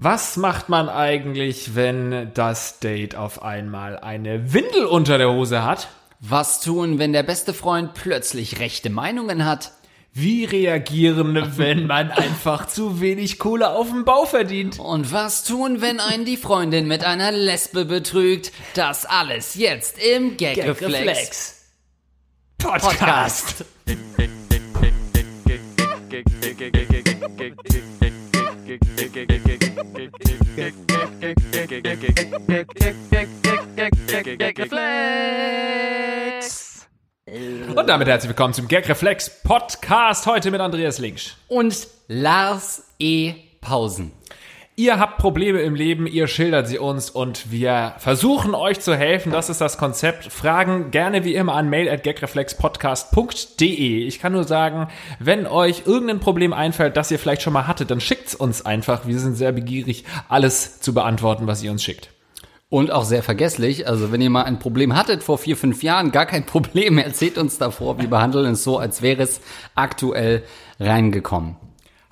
Was macht man eigentlich, wenn das Date auf einmal eine Windel unter der Hose hat? Was tun, wenn der beste Freund plötzlich rechte Meinungen hat? Wie reagieren, wenn man einfach zu wenig Kohle auf dem Bau verdient? Und was tun, wenn einen die Freundin mit einer Lesbe betrügt? Das alles jetzt im Gagreflex Podcast. Und damit herzlich willkommen zum Gagreflex Podcast heute mit Andreas Linksch. Und Lars E. Pausen. Ihr habt Probleme im Leben, ihr schildert sie uns und wir versuchen euch zu helfen. Das ist das Konzept. Fragen gerne wie immer an mail at gagreflexpodcast.de. Ich kann nur sagen, wenn euch irgendein Problem einfällt, das ihr vielleicht schon mal hattet, dann schickt's uns einfach. Wir sind sehr begierig, alles zu beantworten, was ihr uns schickt. Und auch sehr vergesslich. Also wenn ihr mal ein Problem hattet vor vier, fünf Jahren, gar kein Problem. Erzählt uns davor. Wir behandeln es so, als wäre es aktuell reingekommen.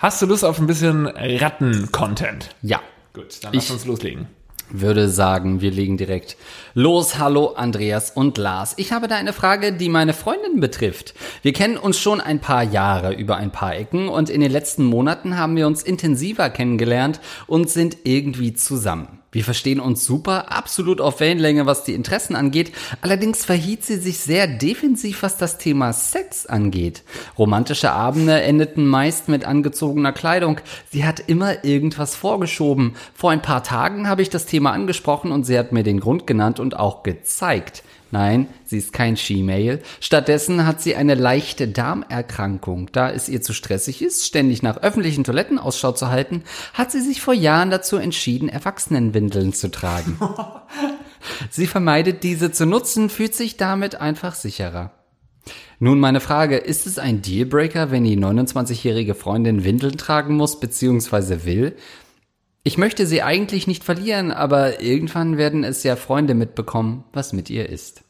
Hast du Lust auf ein bisschen Ratten-Content? Ja. Gut, dann lass Ich- uns loslegen. würde sagen, wir legen direkt los. Hallo Andreas und Lars. Ich habe da eine Frage, die meine Freundin betrifft. Wir kennen uns schon ein paar Jahre über ein paar Ecken und in den letzten Monaten haben wir uns intensiver kennengelernt und sind irgendwie zusammen. Wir verstehen uns super, absolut auf Wellenlänge, was die Interessen angeht. Allerdings verhielt sie sich sehr defensiv, was das Thema Sex angeht. Romantische Abende endeten meist mit angezogener Kleidung. Sie hat immer irgendwas vorgeschoben. Vor ein paar Tagen habe ich das Thema angesprochen und sie hat mir den Grund genannt und auch gezeigt. Nein, sie ist kein She-Mail. Stattdessen hat sie eine leichte Darmerkrankung. Da es ihr zu stressig ist, ständig nach öffentlichen Toiletten Ausschau zu halten, hat sie sich vor Jahren dazu entschieden, Erwachsenenwindeln zu tragen. sie vermeidet diese zu nutzen, fühlt sich damit einfach sicherer. Nun meine Frage, ist es ein Dealbreaker, wenn die 29-jährige Freundin Windeln tragen muss bzw. will? Ich möchte sie eigentlich nicht verlieren, aber irgendwann werden es ja Freunde mitbekommen, was mit ihr ist.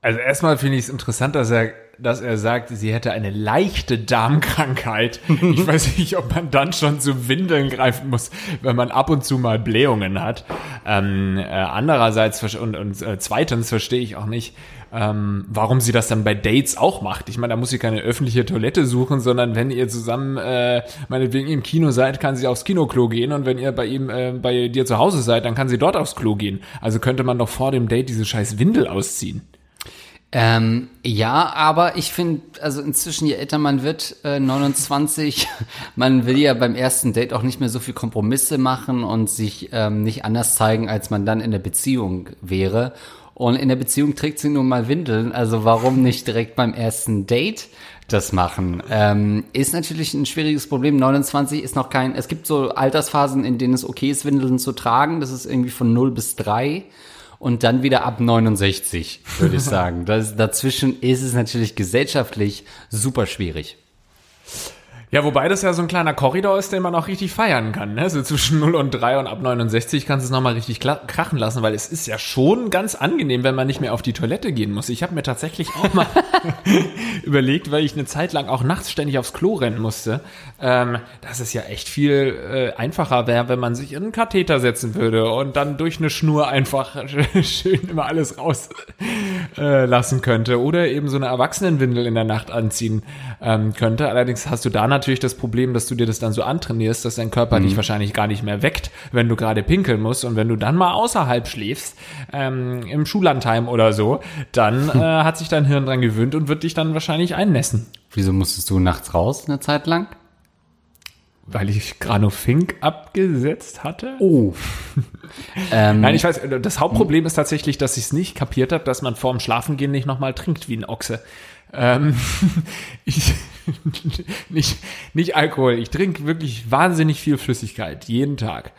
Also erstmal finde ich es interessant, dass er, dass er sagt, sie hätte eine leichte Darmkrankheit. Ich weiß nicht, ob man dann schon zu Windeln greifen muss, wenn man ab und zu mal Blähungen hat. Ähm, äh, andererseits und, und äh, zweitens verstehe ich auch nicht, ähm, warum sie das dann bei Dates auch macht. Ich meine, da muss sie keine öffentliche Toilette suchen, sondern wenn ihr zusammen äh, meinetwegen im Kino seid, kann sie aufs Kinoklo gehen und wenn ihr bei ihm äh, bei dir zu Hause seid, dann kann sie dort aufs Klo gehen. Also könnte man doch vor dem Date diese scheiß Windel ausziehen. Ähm, ja, aber ich finde, also inzwischen, je älter man wird, äh, 29, man will ja beim ersten Date auch nicht mehr so viel Kompromisse machen und sich ähm, nicht anders zeigen, als man dann in der Beziehung wäre. Und in der Beziehung trägt sie nun mal Windeln, also warum nicht direkt beim ersten Date das machen? Ähm, ist natürlich ein schwieriges Problem. 29 ist noch kein, es gibt so Altersphasen, in denen es okay ist, Windeln zu tragen. Das ist irgendwie von 0 bis 3 und dann wieder ab 69, würde ich sagen. Das, dazwischen ist es natürlich gesellschaftlich super schwierig. Ja, wobei das ja so ein kleiner Korridor ist, den man auch richtig feiern kann. Ne? So zwischen 0 und 3 und ab 69 kannst du es nochmal richtig krachen lassen, weil es ist ja schon ganz angenehm, wenn man nicht mehr auf die Toilette gehen muss. Ich habe mir tatsächlich auch mal überlegt, weil ich eine Zeit lang auch nachts ständig aufs Klo rennen musste, ähm, dass es ja echt viel äh, einfacher wäre, wenn man sich in einen Katheter setzen würde und dann durch eine Schnur einfach schön immer alles raus äh, könnte oder eben so eine Erwachsenenwindel in der Nacht anziehen ähm, könnte. Allerdings hast du da natürlich das Problem, dass du dir das dann so antrainierst, dass dein Körper dich wahrscheinlich gar nicht mehr weckt, wenn du gerade pinkeln musst und wenn du dann mal außerhalb schläfst, ähm, im Schullandheim oder so, dann äh, hat sich dein Hirn dran gewöhnt und wird dich dann wahrscheinlich einnässen. Wieso musstest du nachts raus eine Zeit lang? Weil ich Granofink abgesetzt hatte? Oh. ähm, Nein, ich weiß, das Hauptproblem ist tatsächlich, dass ich es nicht kapiert habe, dass man vorm Schlafengehen nicht nochmal trinkt wie ein Ochse. Ähm, ich, nicht, nicht Alkohol. Ich trinke wirklich wahnsinnig viel Flüssigkeit, jeden Tag.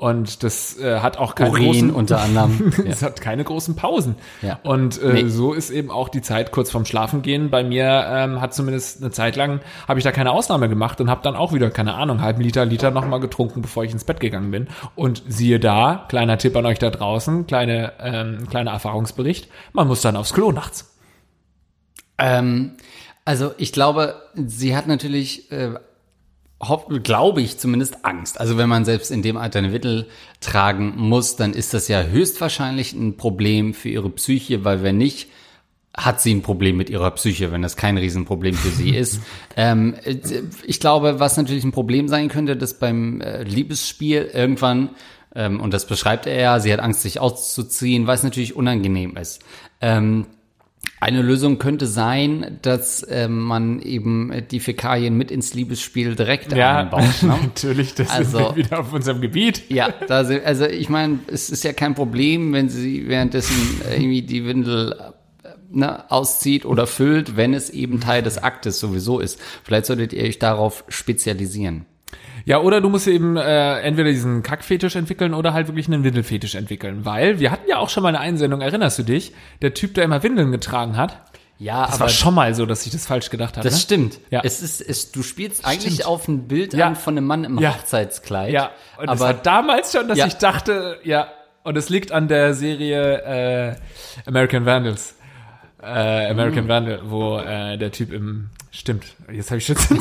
Und das äh, hat auch keine Urin großen, unter anderem. es hat keine großen Pausen. Ja. Und äh, Nee. so ist eben auch die Zeit kurz vorm Schlafengehen. Bei mir ähm, hat zumindest eine Zeit lang, habe ich da keine Ausnahme gemacht und habe dann auch wieder, keine Ahnung, halben Liter, Liter nochmal getrunken, bevor ich ins Bett gegangen bin. Und siehe da, kleiner Tipp an euch da draußen, kleine, ähm, kleiner Erfahrungsbericht, man muss dann aufs Klo nachts. Ähm, also ich glaube, sie hat natürlich äh, glaube ich zumindest Angst. Also wenn man selbst in dem Alter eine Windel tragen muss, dann ist das ja höchstwahrscheinlich ein Problem für ihre Psyche, weil wenn nicht, hat sie ein Problem mit ihrer Psyche, wenn das kein Riesenproblem für sie ist. ähm, ich glaube, was natürlich ein Problem sein könnte, dass beim äh, Liebesspiel irgendwann, ähm, und das beschreibt er ja, sie hat Angst, sich auszuziehen, weil es natürlich unangenehm ist. Ähm, eine Lösung könnte sein, dass ähm, man eben die Fäkalien mit ins Liebesspiel direkt Ja, einbaut. Ne? natürlich, das Also- wir wieder auf unserem Gebiet. Ja, da sind, also ich meine, es ist ja kein Problem, wenn sie währenddessen irgendwie die Windel äh, ne, auszieht oder füllt, wenn es eben Teil des Aktes sowieso ist. Vielleicht solltet ihr euch darauf spezialisieren. Ja, oder du musst eben äh, entweder diesen Kackfetisch entwickeln oder halt wirklich einen Windelfetisch entwickeln. Weil wir hatten ja auch schon mal eine Einsendung, erinnerst du dich? Der Typ, der immer Windeln getragen hat. Ja, Das war schon mal so, dass ich das falsch gedacht habe. das ne? stimmt. Ja. Es ist, es, du spielst eigentlich Stimmt. auf ein Bild Ja. an von einem Mann im Ja. Hochzeitskleid. Ja, und es aber war damals schon, dass Ja. ich dachte, ja, und es liegt an der Serie äh, American Vandals. Äh, American Vandal, wo äh, der Typ im Stimmt, jetzt habe ich schon zum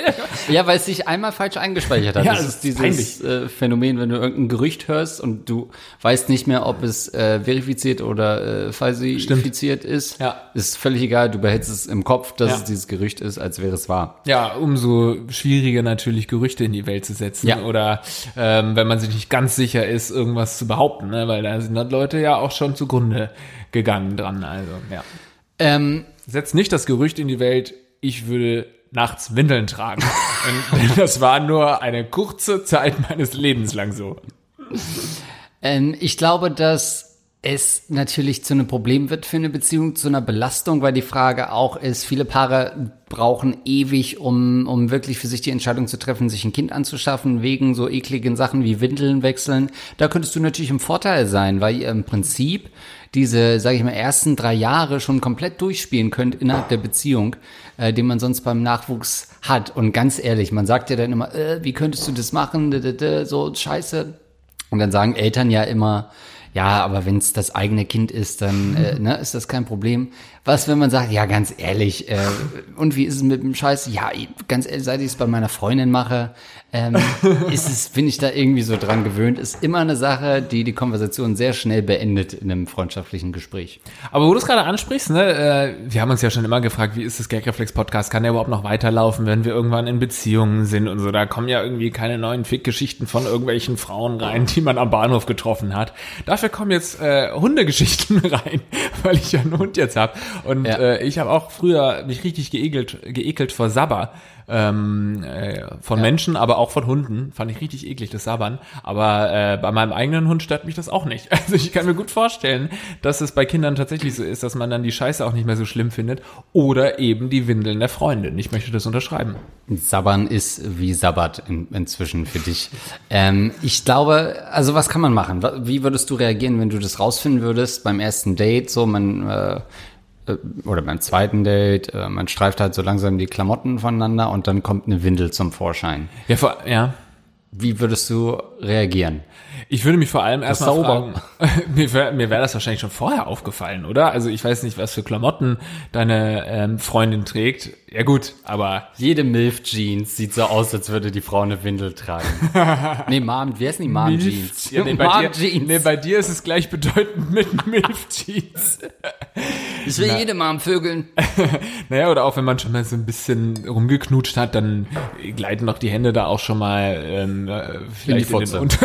Ja, weil es sich einmal falsch eingespeichert hat. Ja, das das ist dieses äh, Phänomen, wenn du irgendein Gerücht hörst und du weißt nicht mehr, ob es äh, verifiziert oder äh, falsifiziert ist. Ja. Ist völlig egal, du behältst es im Kopf, dass Ja. es dieses Gerücht ist, als wäre es wahr. Ja, umso schwieriger natürlich Gerüchte in die Welt zu setzen Ja. oder ähm, wenn man sich nicht ganz sicher ist, irgendwas zu behaupten, ne? weil da sind dann Leute ja auch schon zugrunde gegangen dran. Also ja, Ähm, setzt nicht das Gerücht in die Welt, ich würde nachts Windeln tragen. Und, das war nur eine kurze Zeit meines Lebens lang so. Ähm, ich glaube, dass es natürlich zu einem Problem wird für eine Beziehung, zu einer Belastung, weil die Frage auch ist, viele Paare brauchen ewig, um, um wirklich für sich die Entscheidung zu treffen, sich ein Kind anzuschaffen, wegen so ekligen Sachen wie Windeln wechseln. Da könntest du natürlich im Vorteil sein, weil ihr im Prinzip diese, sage ich mal, ersten drei Jahre schon komplett durchspielen könnt innerhalb der Beziehung, äh, den man sonst beim Nachwuchs hat. Und ganz ehrlich, man sagt ja dann immer, äh, wie könntest du das machen, so scheiße. Und dann sagen Eltern ja immer, ja, aber wenn es das eigene Kind ist, dann äh, ne, ist das kein Problem. Was, wenn man sagt, ja, ganz ehrlich, äh, und wie ist es mit dem Scheiß? Ja, ganz ehrlich, seit ich es bei meiner Freundin mache, ähm, ist es, bin ich da irgendwie so dran gewöhnt. Ist immer eine Sache, die die Konversation sehr schnell beendet in einem freundschaftlichen Gespräch. Aber wo du es gerade ansprichst, ne, äh, wir haben uns ja schon immer gefragt, wie ist das Gagreflex-Podcast? Kann der überhaupt noch weiterlaufen, wenn wir irgendwann in Beziehungen sind und so? Da kommen ja irgendwie keine neuen Fick-Geschichten von irgendwelchen Frauen rein, die man am Bahnhof getroffen hat. Dafür kommen jetzt äh, Hundegeschichten rein, weil ich ja einen Hund jetzt habe. Und Ja. äh, ich habe auch früher mich richtig geekelt, geekelt vor Sabber. Ähm, äh, von Menschen, aber auch von Hunden. Fand ich richtig eklig, das Sabbern. Aber äh, bei meinem eigenen Hund stört mich das auch nicht. Also ich kann mir gut vorstellen, dass es bei Kindern tatsächlich so ist, dass man dann die Scheiße auch nicht mehr so schlimm findet. Oder eben die Windeln der Freundin. Ich möchte das unterschreiben. Sabbern ist wie Sabbat in, inzwischen für dich. Ähm, ich glaube, also was kann man machen? Wie würdest du reagieren, wenn du das rausfinden würdest beim ersten Date? So, man äh, oder beim zweiten Date, äh, man streift halt so langsam die Klamotten voneinander und dann kommt eine Windel zum Vorschein. Ja, vor, ja. Wie würdest du reagieren? Ich würde mich vor allem erstmal fragen, mir wäre mir wär das wahrscheinlich schon vorher aufgefallen, oder? Also ich weiß nicht, was für Klamotten deine ähm, Freundin trägt. Ja gut, aber Jede Milf-Jeans sieht so aus, als würde die Frau eine Windel tragen. nee, Mom, wie heißt die Mom-Jeans? Ja, nee, bei, dir, Mom-Jeans. nee, bei dir ist es gleichbedeutend mit Milf-Jeans. ich will jede Mom vögeln. Naja, oder auch wenn man schon mal so ein bisschen rumgeknutscht hat, dann gleiten doch die Hände da auch schon mal ähm, äh, vielleicht in, den Fotze.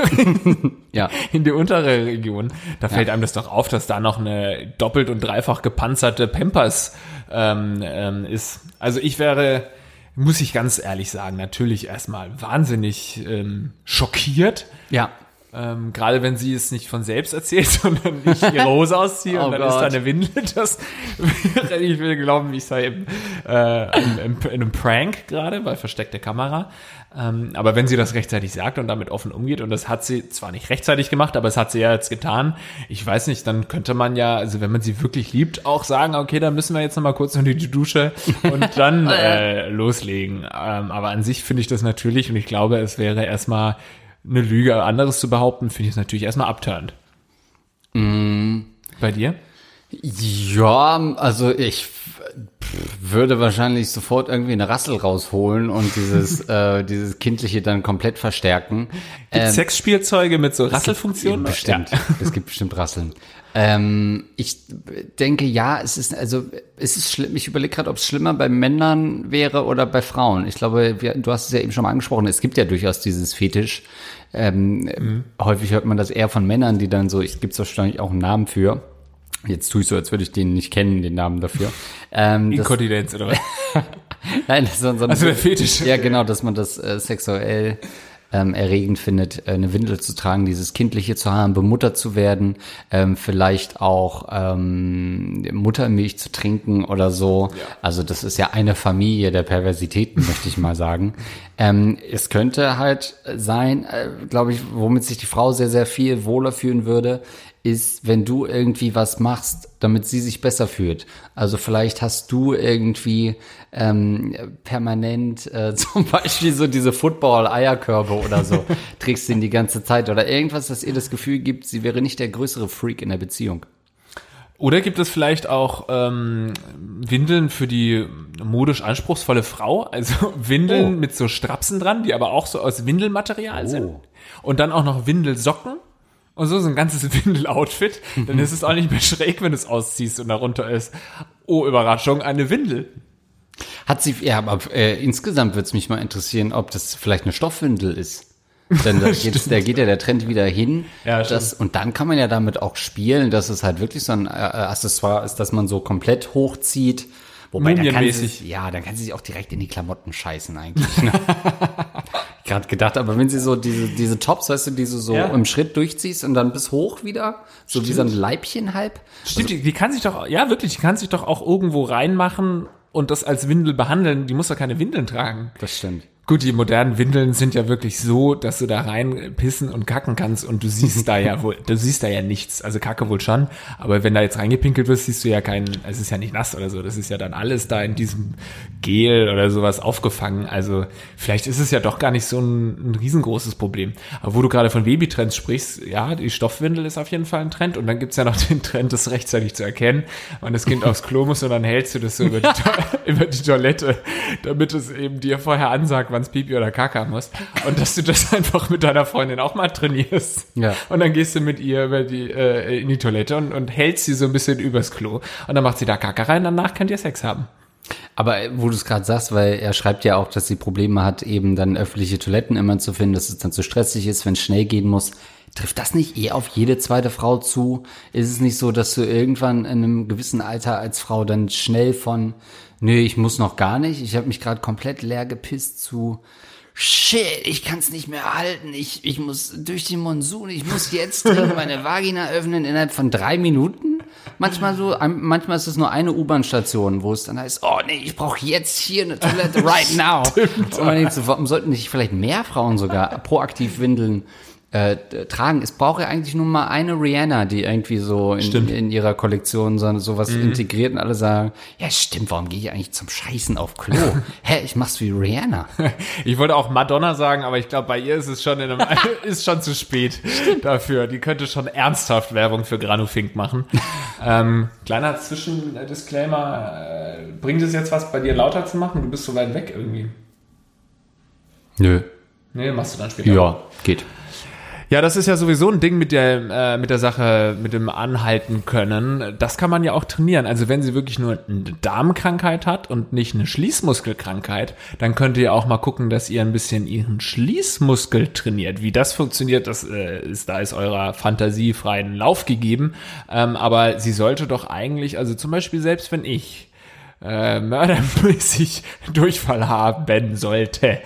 Ja. in die untere Region. Da fällt einem das doch auf, dass da noch eine doppelt und dreifach gepanzerte Pampers ähm, ähm, ist. Also ich wäre, muss ich ganz ehrlich sagen, natürlich erstmal wahnsinnig ähm, schockiert. Ja. Ähm, Gerade wenn sie es nicht von selbst erzählt, sondern ich ihre Hose ausziehe Oh und dann ist da Gott. eine Windel. Das wäre, ich will glauben, ich sei im, äh, im, im, in einem Prank gerade bei versteckter Kamera. Ähm, aber wenn sie das rechtzeitig sagt und damit offen umgeht, und das hat sie zwar nicht rechtzeitig gemacht, aber es hat sie ja jetzt getan, ich weiß nicht, dann könnte man ja, also wenn man sie wirklich liebt, auch sagen, okay, dann müssen wir jetzt noch mal kurz unter die Dusche und dann äh, loslegen. Ähm, aber an sich finde ich das natürlich, und ich glaube, es wäre erstmal eine Lüge, anderes zu behaupten, finde ich es natürlich erstmal abturnt. Bei dir? Ja, also ich, würde wahrscheinlich sofort irgendwie eine Rassel rausholen und dieses, äh, dieses Kindliche dann komplett verstärken. Gibt ähm, Sexspielzeuge mit so Rasselfunktionen? Bestimmt. Ja. Es gibt bestimmt Rasseln. Ähm, ich denke, ja, es ist, also, es ist schlimm. Ich überlege gerade, ob es schlimmer bei Männern wäre oder bei Frauen. Ich glaube, wir, du hast es ja eben schon mal angesprochen, es gibt ja durchaus dieses Fetisch. Ähm, mhm. Häufig hört man das eher von Männern, die dann so, ich gibt es wahrscheinlich auch einen Namen für. Jetzt tue ich so, als würde ich den nicht kennen, den Namen dafür. Ähm, Inkontinenz oder was? Nein, das ist so, so ein, also der Fetisch. Ja, genau, dass man das äh, sexuell ähm, erregend findet, äh, eine Windel zu tragen, dieses Kindliche zu haben, bemuttert zu werden, ähm, vielleicht auch ähm, Muttermilch zu trinken oder so. Ja. Also das ist ja eine Familie der Perversitäten, möchte ich mal sagen. Ähm, es könnte halt sein, äh, glaube ich, womit sich die Frau sehr, sehr viel wohler fühlen würde, ist, wenn du irgendwie was machst, damit sie sich besser fühlt. Also vielleicht hast du irgendwie ähm, permanent äh, zum Beispiel so diese Football-Eierkörbe oder so, trägst du ihn die ganze Zeit oder irgendwas, das ihr das Gefühl gibt, sie wäre nicht der größere Freak in der Beziehung. Oder gibt es vielleicht auch ähm, Windeln für die modisch anspruchsvolle Frau? Also Windeln oh. mit so Strapsen dran, die aber auch so aus Windelmaterial oh. sind. Und dann auch noch Windelsocken und so, so ein ganzes Windel-Outfit, dann ist es auch nicht mehr schräg, wenn du es ausziehst und darunter ist, oh Überraschung, eine Windel. Hat sie, ja, aber äh, insgesamt würde es mich mal interessieren, ob das vielleicht eine Stoffwindel ist. Denn da, geht's, da geht ja der Trend wieder hin. Ja, das, und dann kann man ja damit auch spielen, dass es halt wirklich so ein äh, Accessoire ist, dass man so komplett hochzieht. Wobei, dann kann sie, ja, dann kann sie sich auch direkt in die Klamotten scheißen eigentlich. Ne? gerade gedacht, aber wenn sie so diese, diese Tops, weißt du, die du so ja. im Schritt durchziehst und dann bis hoch wieder, so Stimmt. wie so ein Leibchen halb. Stimmt, also, die, die kann sich doch, ja wirklich, die kann sich doch auch irgendwo reinmachen und das als Windel behandeln. Die muss doch keine Windeln tragen. Das stimmt. Gut, die modernen Windeln sind ja wirklich so, dass du da rein pissen und kacken kannst und du siehst da ja wohl, du siehst da ja nichts. Also Kacke wohl schon, aber wenn da jetzt reingepinkelt wirst, siehst du ja keinen, es ist ja nicht nass oder so. Das ist ja dann alles da in diesem Gel oder sowas aufgefangen. Also vielleicht ist es ja doch gar nicht so ein, ein riesengroßes Problem. Aber wo du gerade von Babytrends sprichst, ja, die Stoffwindel ist auf jeden Fall ein Trend und dann gibt's ja noch den Trend, das rechtzeitig zu erkennen, wann das Kind aufs Klo muss und dann hältst du das so über die, über die Toilette, damit es eben dir vorher ansagt, wann ans Pipi oder Kaka musst. Und dass du das einfach mit deiner Freundin auch mal trainierst. Ja. Und dann gehst du mit ihr über die, äh, in die Toilette und, und hältst sie so ein bisschen übers Klo. Und dann macht sie da Kaka rein, danach könnt ihr Sex haben. Aber äh, wo du es gerade sagst, weil er schreibt ja auch, dass sie Probleme hat, eben dann öffentliche Toiletten immer zu finden, dass es dann zu stressig ist, wenn es schnell gehen muss. Trifft das nicht eher auf jede zweite Frau zu? Ist es nicht so, dass du irgendwann in einem gewissen Alter als Frau dann schnell von nö, ich muss noch gar nicht, ich habe mich gerade komplett leer gepisst zu Shit, ich kann es nicht mehr halten. Ich, ich muss durch den Monsun, ich muss jetzt meine Vagina öffnen innerhalb von drei Minuten. Manchmal so, manchmal ist es nur eine U-Bahn-Station, wo es dann heißt, oh nee, ich brauche jetzt hier eine Toilette right now. Stimmt. Und man denkt so, warum sollten nicht vielleicht mehr Frauen sogar proaktiv windeln? Äh, tragen. Es braucht ja eigentlich nur mal eine Rihanna, die irgendwie so in, in ihrer Kollektion so, sowas mhm. integriert und alle sagen, ja stimmt, warum gehe ich eigentlich zum Scheißen auf Klo? Hä, ich mach's wie Rihanna. ich wollte auch Madonna sagen, aber ich glaube, bei ihr ist es schon in einem, ist schon zu spät dafür. Die könnte schon ernsthaft Werbung für Granufink machen. ähm, kleiner Zwischendisclaimer, äh, bringt es jetzt was bei dir lauter zu machen? Du bist so weit weg irgendwie. Nö. Nee, machst du dann später. Ja, geht. Ja, das ist ja sowieso ein Ding mit der, äh, mit der Sache, mit dem Anhalten können. Das kann man ja auch trainieren. Also wenn sie wirklich nur eine Darmkrankheit hat und nicht eine Schließmuskelkrankheit, dann könnt ihr auch mal gucken, dass ihr ein bisschen ihren Schließmuskel trainiert. Wie das funktioniert, das äh, ist, da ist eurer Fantasie freien Lauf gegeben. Ähm, aber sie sollte doch eigentlich, also zum Beispiel selbst wenn ich äh, mördermäßig Durchfall haben sollte,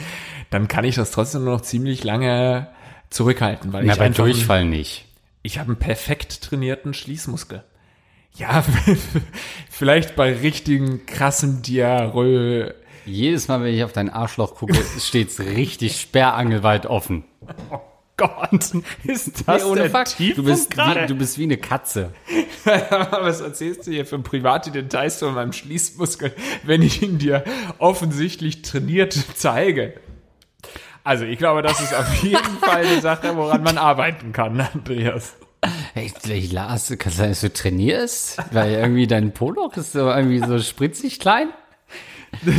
dann kann ich das trotzdem noch ziemlich lange zurückhalten, weil Na, ich bei einfach Durchfall ein, nicht. Ich habe einen perfekt trainierten Schließmuskel. Ja, vielleicht bei richtigen krassen Diarrhoe. Jedes Mal, wenn ich auf dein Arschloch gucke, steht's richtig sperrangelweit offen. Oh Gott, ist das nee, ohne Fakt? Du bist, wie, du bist wie eine Katze. Was erzählst du hier für private Details von meinem Schließmuskel, wenn ich ihn dir offensichtlich trainiert zeige? Also ich glaube, das ist auf jeden Fall eine Sache, woran man arbeiten kann, Andreas. Ich Lars, kann sein, dass du trainierst? Weil irgendwie dein Poloch ist so irgendwie so spritzig klein.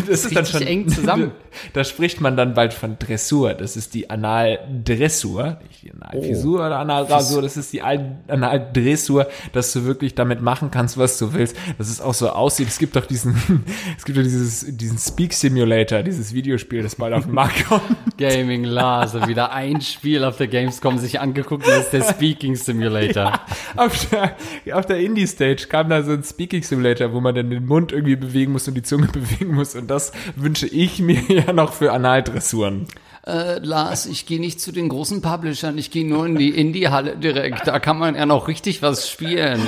Das ist dann schon eng zusammen. Da spricht man dann bald von Dressur. Das ist die Analdressur, nicht die Analfisur Oh. oder Analrasur. Das ist die Al- Analdressur, dass du wirklich damit machen kannst, was du willst. Dass es auch so aussieht. Es gibt doch diesen, es gibt doch dieses, diesen Speak Simulator, dieses Videospiel, das bald auf den Markt kommt. Gaming und wieder ein Spiel auf der Gamescom sich angeguckt, das ist der Speaking Simulator. auf der, auf der Indie-Stage kam da so ein Speaking Simulator, wo man dann den Mund irgendwie bewegen muss und die Zunge bewegen muss. Und das wünsche ich mir ja noch für Analdressuren. Äh, Lars, ich gehe nicht zu den großen Publishern, ich gehe nur in die Indie-Halle direkt. Da kann man ja noch richtig was spielen.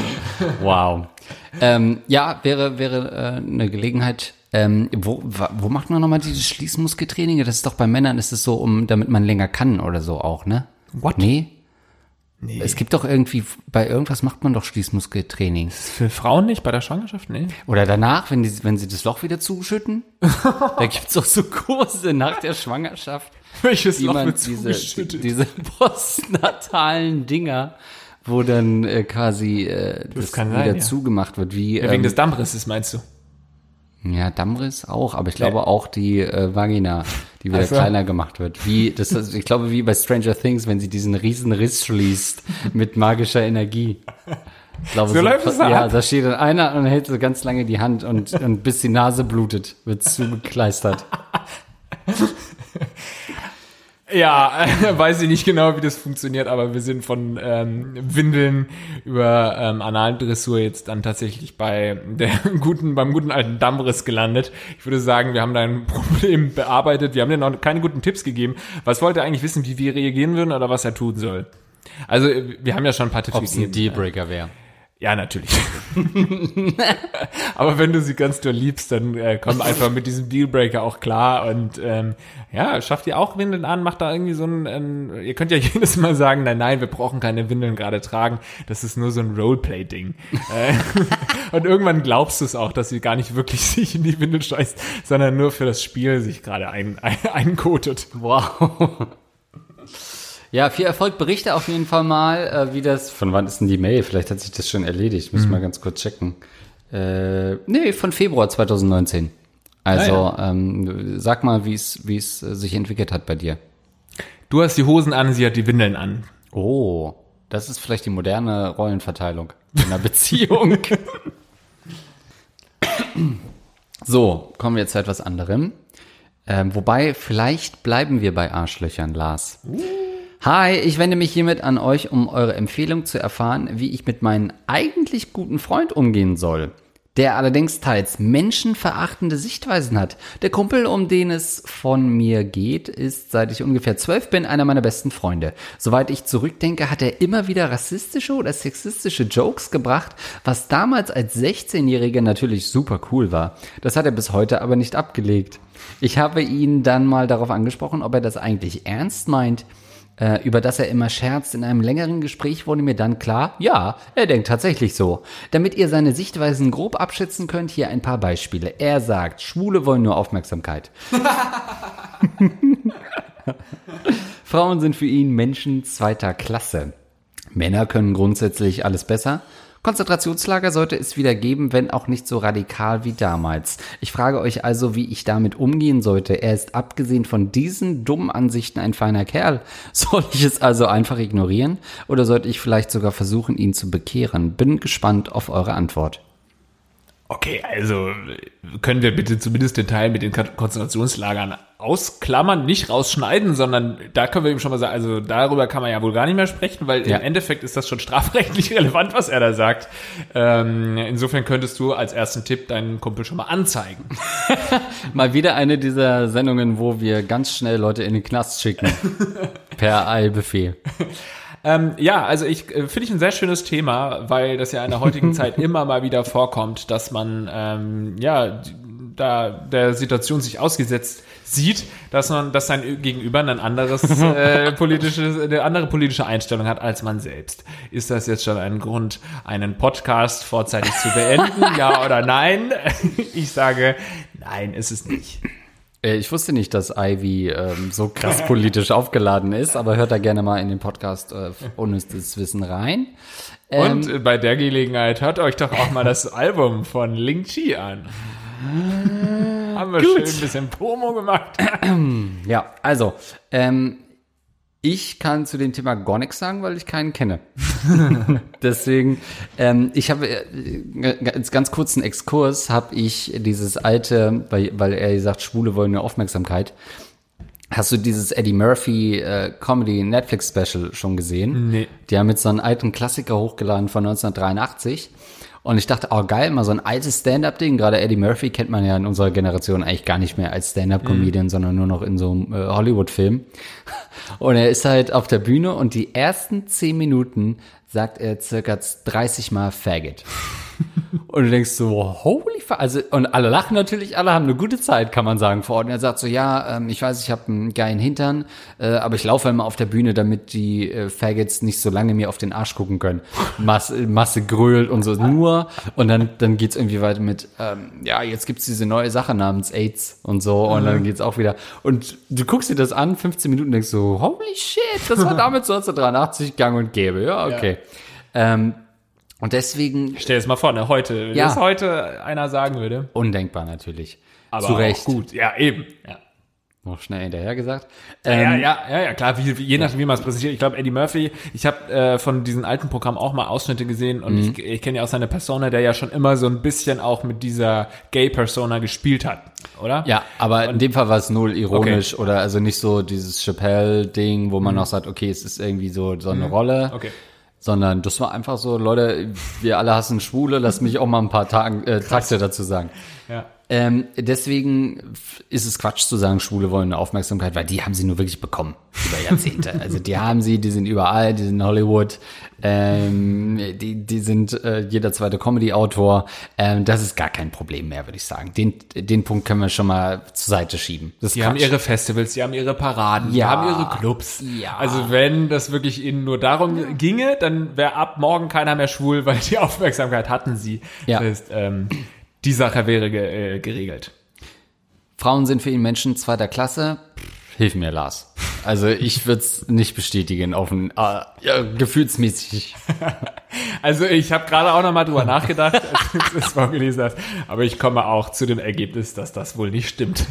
Wow. Ähm, ja, wäre, wäre äh, eine Gelegenheit. Ähm, wo, wo macht man nochmal diese Schließmuskeltraining? Das ist doch bei Männern ist es so, um, damit man länger kann oder so auch, ne? What? Nee? Nee. Es gibt doch irgendwie, bei irgendwas macht man doch Schließmuskeltraining. Für Frauen nicht bei der Schwangerschaft? Nee. Oder danach, wenn, die, wenn sie das Loch wieder zuschütten. da gibt's doch so Kurse nach der Schwangerschaft. Welches Loch man wird diese, zugeschüttet? diese postnatalen Dinger, wo dann äh, quasi äh, das, kann wieder sein, ja. zugemacht wird, wie Ja, wegen ähm, des Dammrisses meinst du? Ja Dammriss auch, aber ich glaube auch die äh, Vagina, die wieder Ach so. kleiner gemacht wird. Wie das, ist- ich glaube wie bei Stranger Things, wenn sie diesen riesen Riss schließt mit magischer Energie. Ich glaube, So läuft es ja, ab. da steht dann einer und hält so ganz lange die Hand und, und bis die Nase blutet, wird zugekleistert. Ja, weiß ich nicht genau, wie das funktioniert, aber wir sind von ähm, Windeln über ähm, Analdressur jetzt dann tatsächlich bei der guten, beim guten alten Dammriss gelandet. Ich würde sagen, wir haben dein Problem bearbeitet. Wir haben dir noch keine guten Tipps gegeben. Was wollt ihr eigentlich wissen, wie wir reagieren würden oder was er tun soll? Also, wir haben ja schon ein paar Tipps Ob es ein gegeben. Dealbreaker wäre. Ja, natürlich. Aber wenn du sie ganz doll liebst, dann äh, komm einfach mit diesem Dealbreaker auch klar und ähm, ja, schafft ihr auch Windeln an, macht da irgendwie so ein, ähm, ihr könnt ja jedes Mal sagen, nein, nein, wir brauchen keine Windeln gerade tragen, das ist nur so ein Roleplay-Ding. äh, und irgendwann glaubst du es auch, dass sie gar nicht wirklich sich in die Windel scheißt, sondern nur für das Spiel sich gerade ein, ein, einkotet. Wow. Ja, viel Erfolg. Berichte auf jeden Fall mal, äh, wie das. Von wann ist denn die Mail? Vielleicht hat sich das schon erledigt. Müssen wir mal ganz kurz checken. Äh, nee, von Februar 2019. Also, Ah, ähm, sag mal, wie es wie es äh, sich entwickelt hat bei dir. Du hast die Hosen an, sie hat die Windeln an. Oh, das ist vielleicht die moderne Rollenverteilung in einer Beziehung. so, kommen wir jetzt zu etwas anderem. Ähm, wobei, vielleicht bleiben wir bei Arschlöchern, Lars. Hi, ich wende mich hiermit an euch, um eure Empfehlung zu erfahren, wie ich mit meinem eigentlich guten Freund umgehen soll. Der allerdings teils menschenverachtende Sichtweisen hat. Der Kumpel, um den es von mir geht, ist, seit ich ungefähr zwölf bin, einer meiner besten Freunde. Soweit ich zurückdenke, hat er immer wieder rassistische oder sexistische Jokes gebracht, was damals als 16-Jähriger natürlich super cool war. Das hat er bis heute aber nicht abgelegt. Ich habe ihn dann mal darauf angesprochen, ob er das eigentlich ernst meint äh, über das er immer scherzt. In einem längeren Gespräch wurde mir dann klar, ja, er denkt tatsächlich so. Damit ihr seine Sichtweisen grob abschätzen könnt, hier ein paar Beispiele. Er sagt, Schwule wollen nur Aufmerksamkeit. Frauen sind für ihn Menschen zweiter Klasse. Männer können grundsätzlich alles besser. Konzentrationslager sollte es wieder geben, wenn auch nicht so radikal wie damals. Ich frage euch also, wie ich damit umgehen sollte. Er ist abgesehen von diesen dummen Ansichten ein feiner Kerl. Soll ich es also einfach ignorieren? Oder sollte ich vielleicht sogar versuchen, ihn zu bekehren? Bin gespannt auf eure Antwort. Okay, also können wir bitte zumindest den Teil mit den Kon- Konzentrationslagern ausklammern, nicht rausschneiden, sondern da können wir ihm schon mal sagen, also darüber kann man ja wohl gar nicht mehr sprechen, weil Ja. im Endeffekt ist das schon strafrechtlich relevant, was er da sagt. Ähm, insofern könntest du als ersten Tipp deinen Kumpel schon mal anzeigen. Mal wieder eine dieser Sendungen, wo wir ganz schnell Leute in den Knast schicken. per Eilbefehl. Ähm, ja, also ich äh, finde ich ein sehr schönes Thema, weil das ja in der heutigen Zeit immer mal wieder vorkommt, dass man ähm, ja da der Situation sich ausgesetzt sieht, dass man, dass sein Gegenüber ein anderes äh, politisches, eine andere politische Einstellung hat als man selbst. Ist das jetzt schon ein Grund, einen Podcast vorzeitig zu beenden? ja oder nein? Ich sage, nein, ist es nicht. Äh, Ich wusste nicht, dass Ivy ähm, so krass politisch aufgeladen ist, aber hört da gerne mal in den Podcast äh, Unnützes Wissen rein. Ähm, Und bei der Gelegenheit hört euch doch auch mal das Album von Ling Chi an. Haben wir schön ein bisschen Promo gemacht. Ja, also, ähm, ich kann zu dem Thema gar nichts sagen, weil ich keinen kenne. Deswegen, ähm, ich habe äh, als ganz kurzen Exkurs habe ich dieses alte, weil, weil er sagt, Schwule wollen nur Aufmerksamkeit. Hast du dieses Eddie Murphy äh, Comedy Netflix Special schon gesehen? Nee. Die haben jetzt so einen alten Klassiker hochgeladen von 1983. Und ich dachte, oh geil, mal so ein altes Stand-up-Ding. Gerade Eddie Murphy kennt man ja in unserer Generation eigentlich gar nicht mehr als Stand-up-Comedian, sondern nur noch in so einem äh, Hollywood-Film. Und er ist halt auf der Bühne und die ersten zehn Minuten sagt er circa 30 Mal Faggot. Und du denkst so, holy fuck. Also, und alle lachen natürlich, alle haben eine gute Zeit, kann man sagen, vor Ort. Und er sagt so, ja, ähm, ich weiß, ich habe einen geilen Hintern, äh, aber ich laufe immer auf der Bühne, damit die äh, Faggots nicht so lange mir auf den Arsch gucken können. Masse, Masse grölt und so nur. Und dann, dann geht's irgendwie weiter mit, ähm, ja, jetzt gibt's diese neue Sache namens AIDS und so. Und dann geht's auch wieder. Und du guckst dir das an, 15 Minuten, denkst so, holy shit, das war damit 1983 gang und gäbe. Ja, okay. Ähm, und deswegen Stell dir das mal vor, ne, heute, wenn Ja. das heute einer sagen würde. Undenkbar natürlich. Aber Zu Recht. Auch gut, ja, eben. Ja. Noch schnell hinterher gesagt. Ja, Ähm, ja, ja, ja, klar, wie, wie, je nachdem, wie man es präsentiert. Ich glaube, Eddie Murphy, ich habe äh, von diesen alten Programmen auch mal Ausschnitte gesehen und Mhm. ich, ich kenne ja auch seine Persona, der ja schon immer so ein bisschen auch mit dieser Gay-Persona gespielt hat, oder? Ja, aber in dem Fall war es null ironisch oder also nicht so dieses Chappelle-Ding, wo man noch sagt, okay, es ist irgendwie so, so eine Rolle. Mhm. Okay. Sondern das war einfach so, Leute, wir alle hassen Schwule, lass mich auch mal ein paar Tagen, äh, Takte dazu sagen. Ja. Ähm, deswegen ist es Quatsch zu sagen, Schwule wollen eine Aufmerksamkeit, weil die haben sie nur wirklich bekommen über Jahrzehnte. also die haben sie, die sind überall, die sind in Hollywood, ähm, die, die sind äh, jeder zweite Comedy-Autor. Ähm, das ist gar kein Problem mehr, würde ich sagen. Den, den Punkt können wir schon mal zur Seite schieben. Das Die haben ihre Festivals, die haben ihre Paraden, die Ja. haben ihre Clubs. Ja. Also wenn das wirklich ihnen nur darum ginge, dann wäre ab morgen keiner mehr schwul, weil die Aufmerksamkeit hatten sie. Ja. Das heißt, ähm, die Sache wäre ge äh, geregelt. Frauen sind für ihn Menschen zweiter Klasse. Pff, Hilf mir, Lars. Also ich würde es nicht bestätigen, auf ein, äh, ja, gefühlsmäßig. Also ich habe gerade auch noch mal drüber nachgedacht, als du es vorgelesen hast, aber ich komme auch zu dem Ergebnis, dass das wohl nicht stimmt.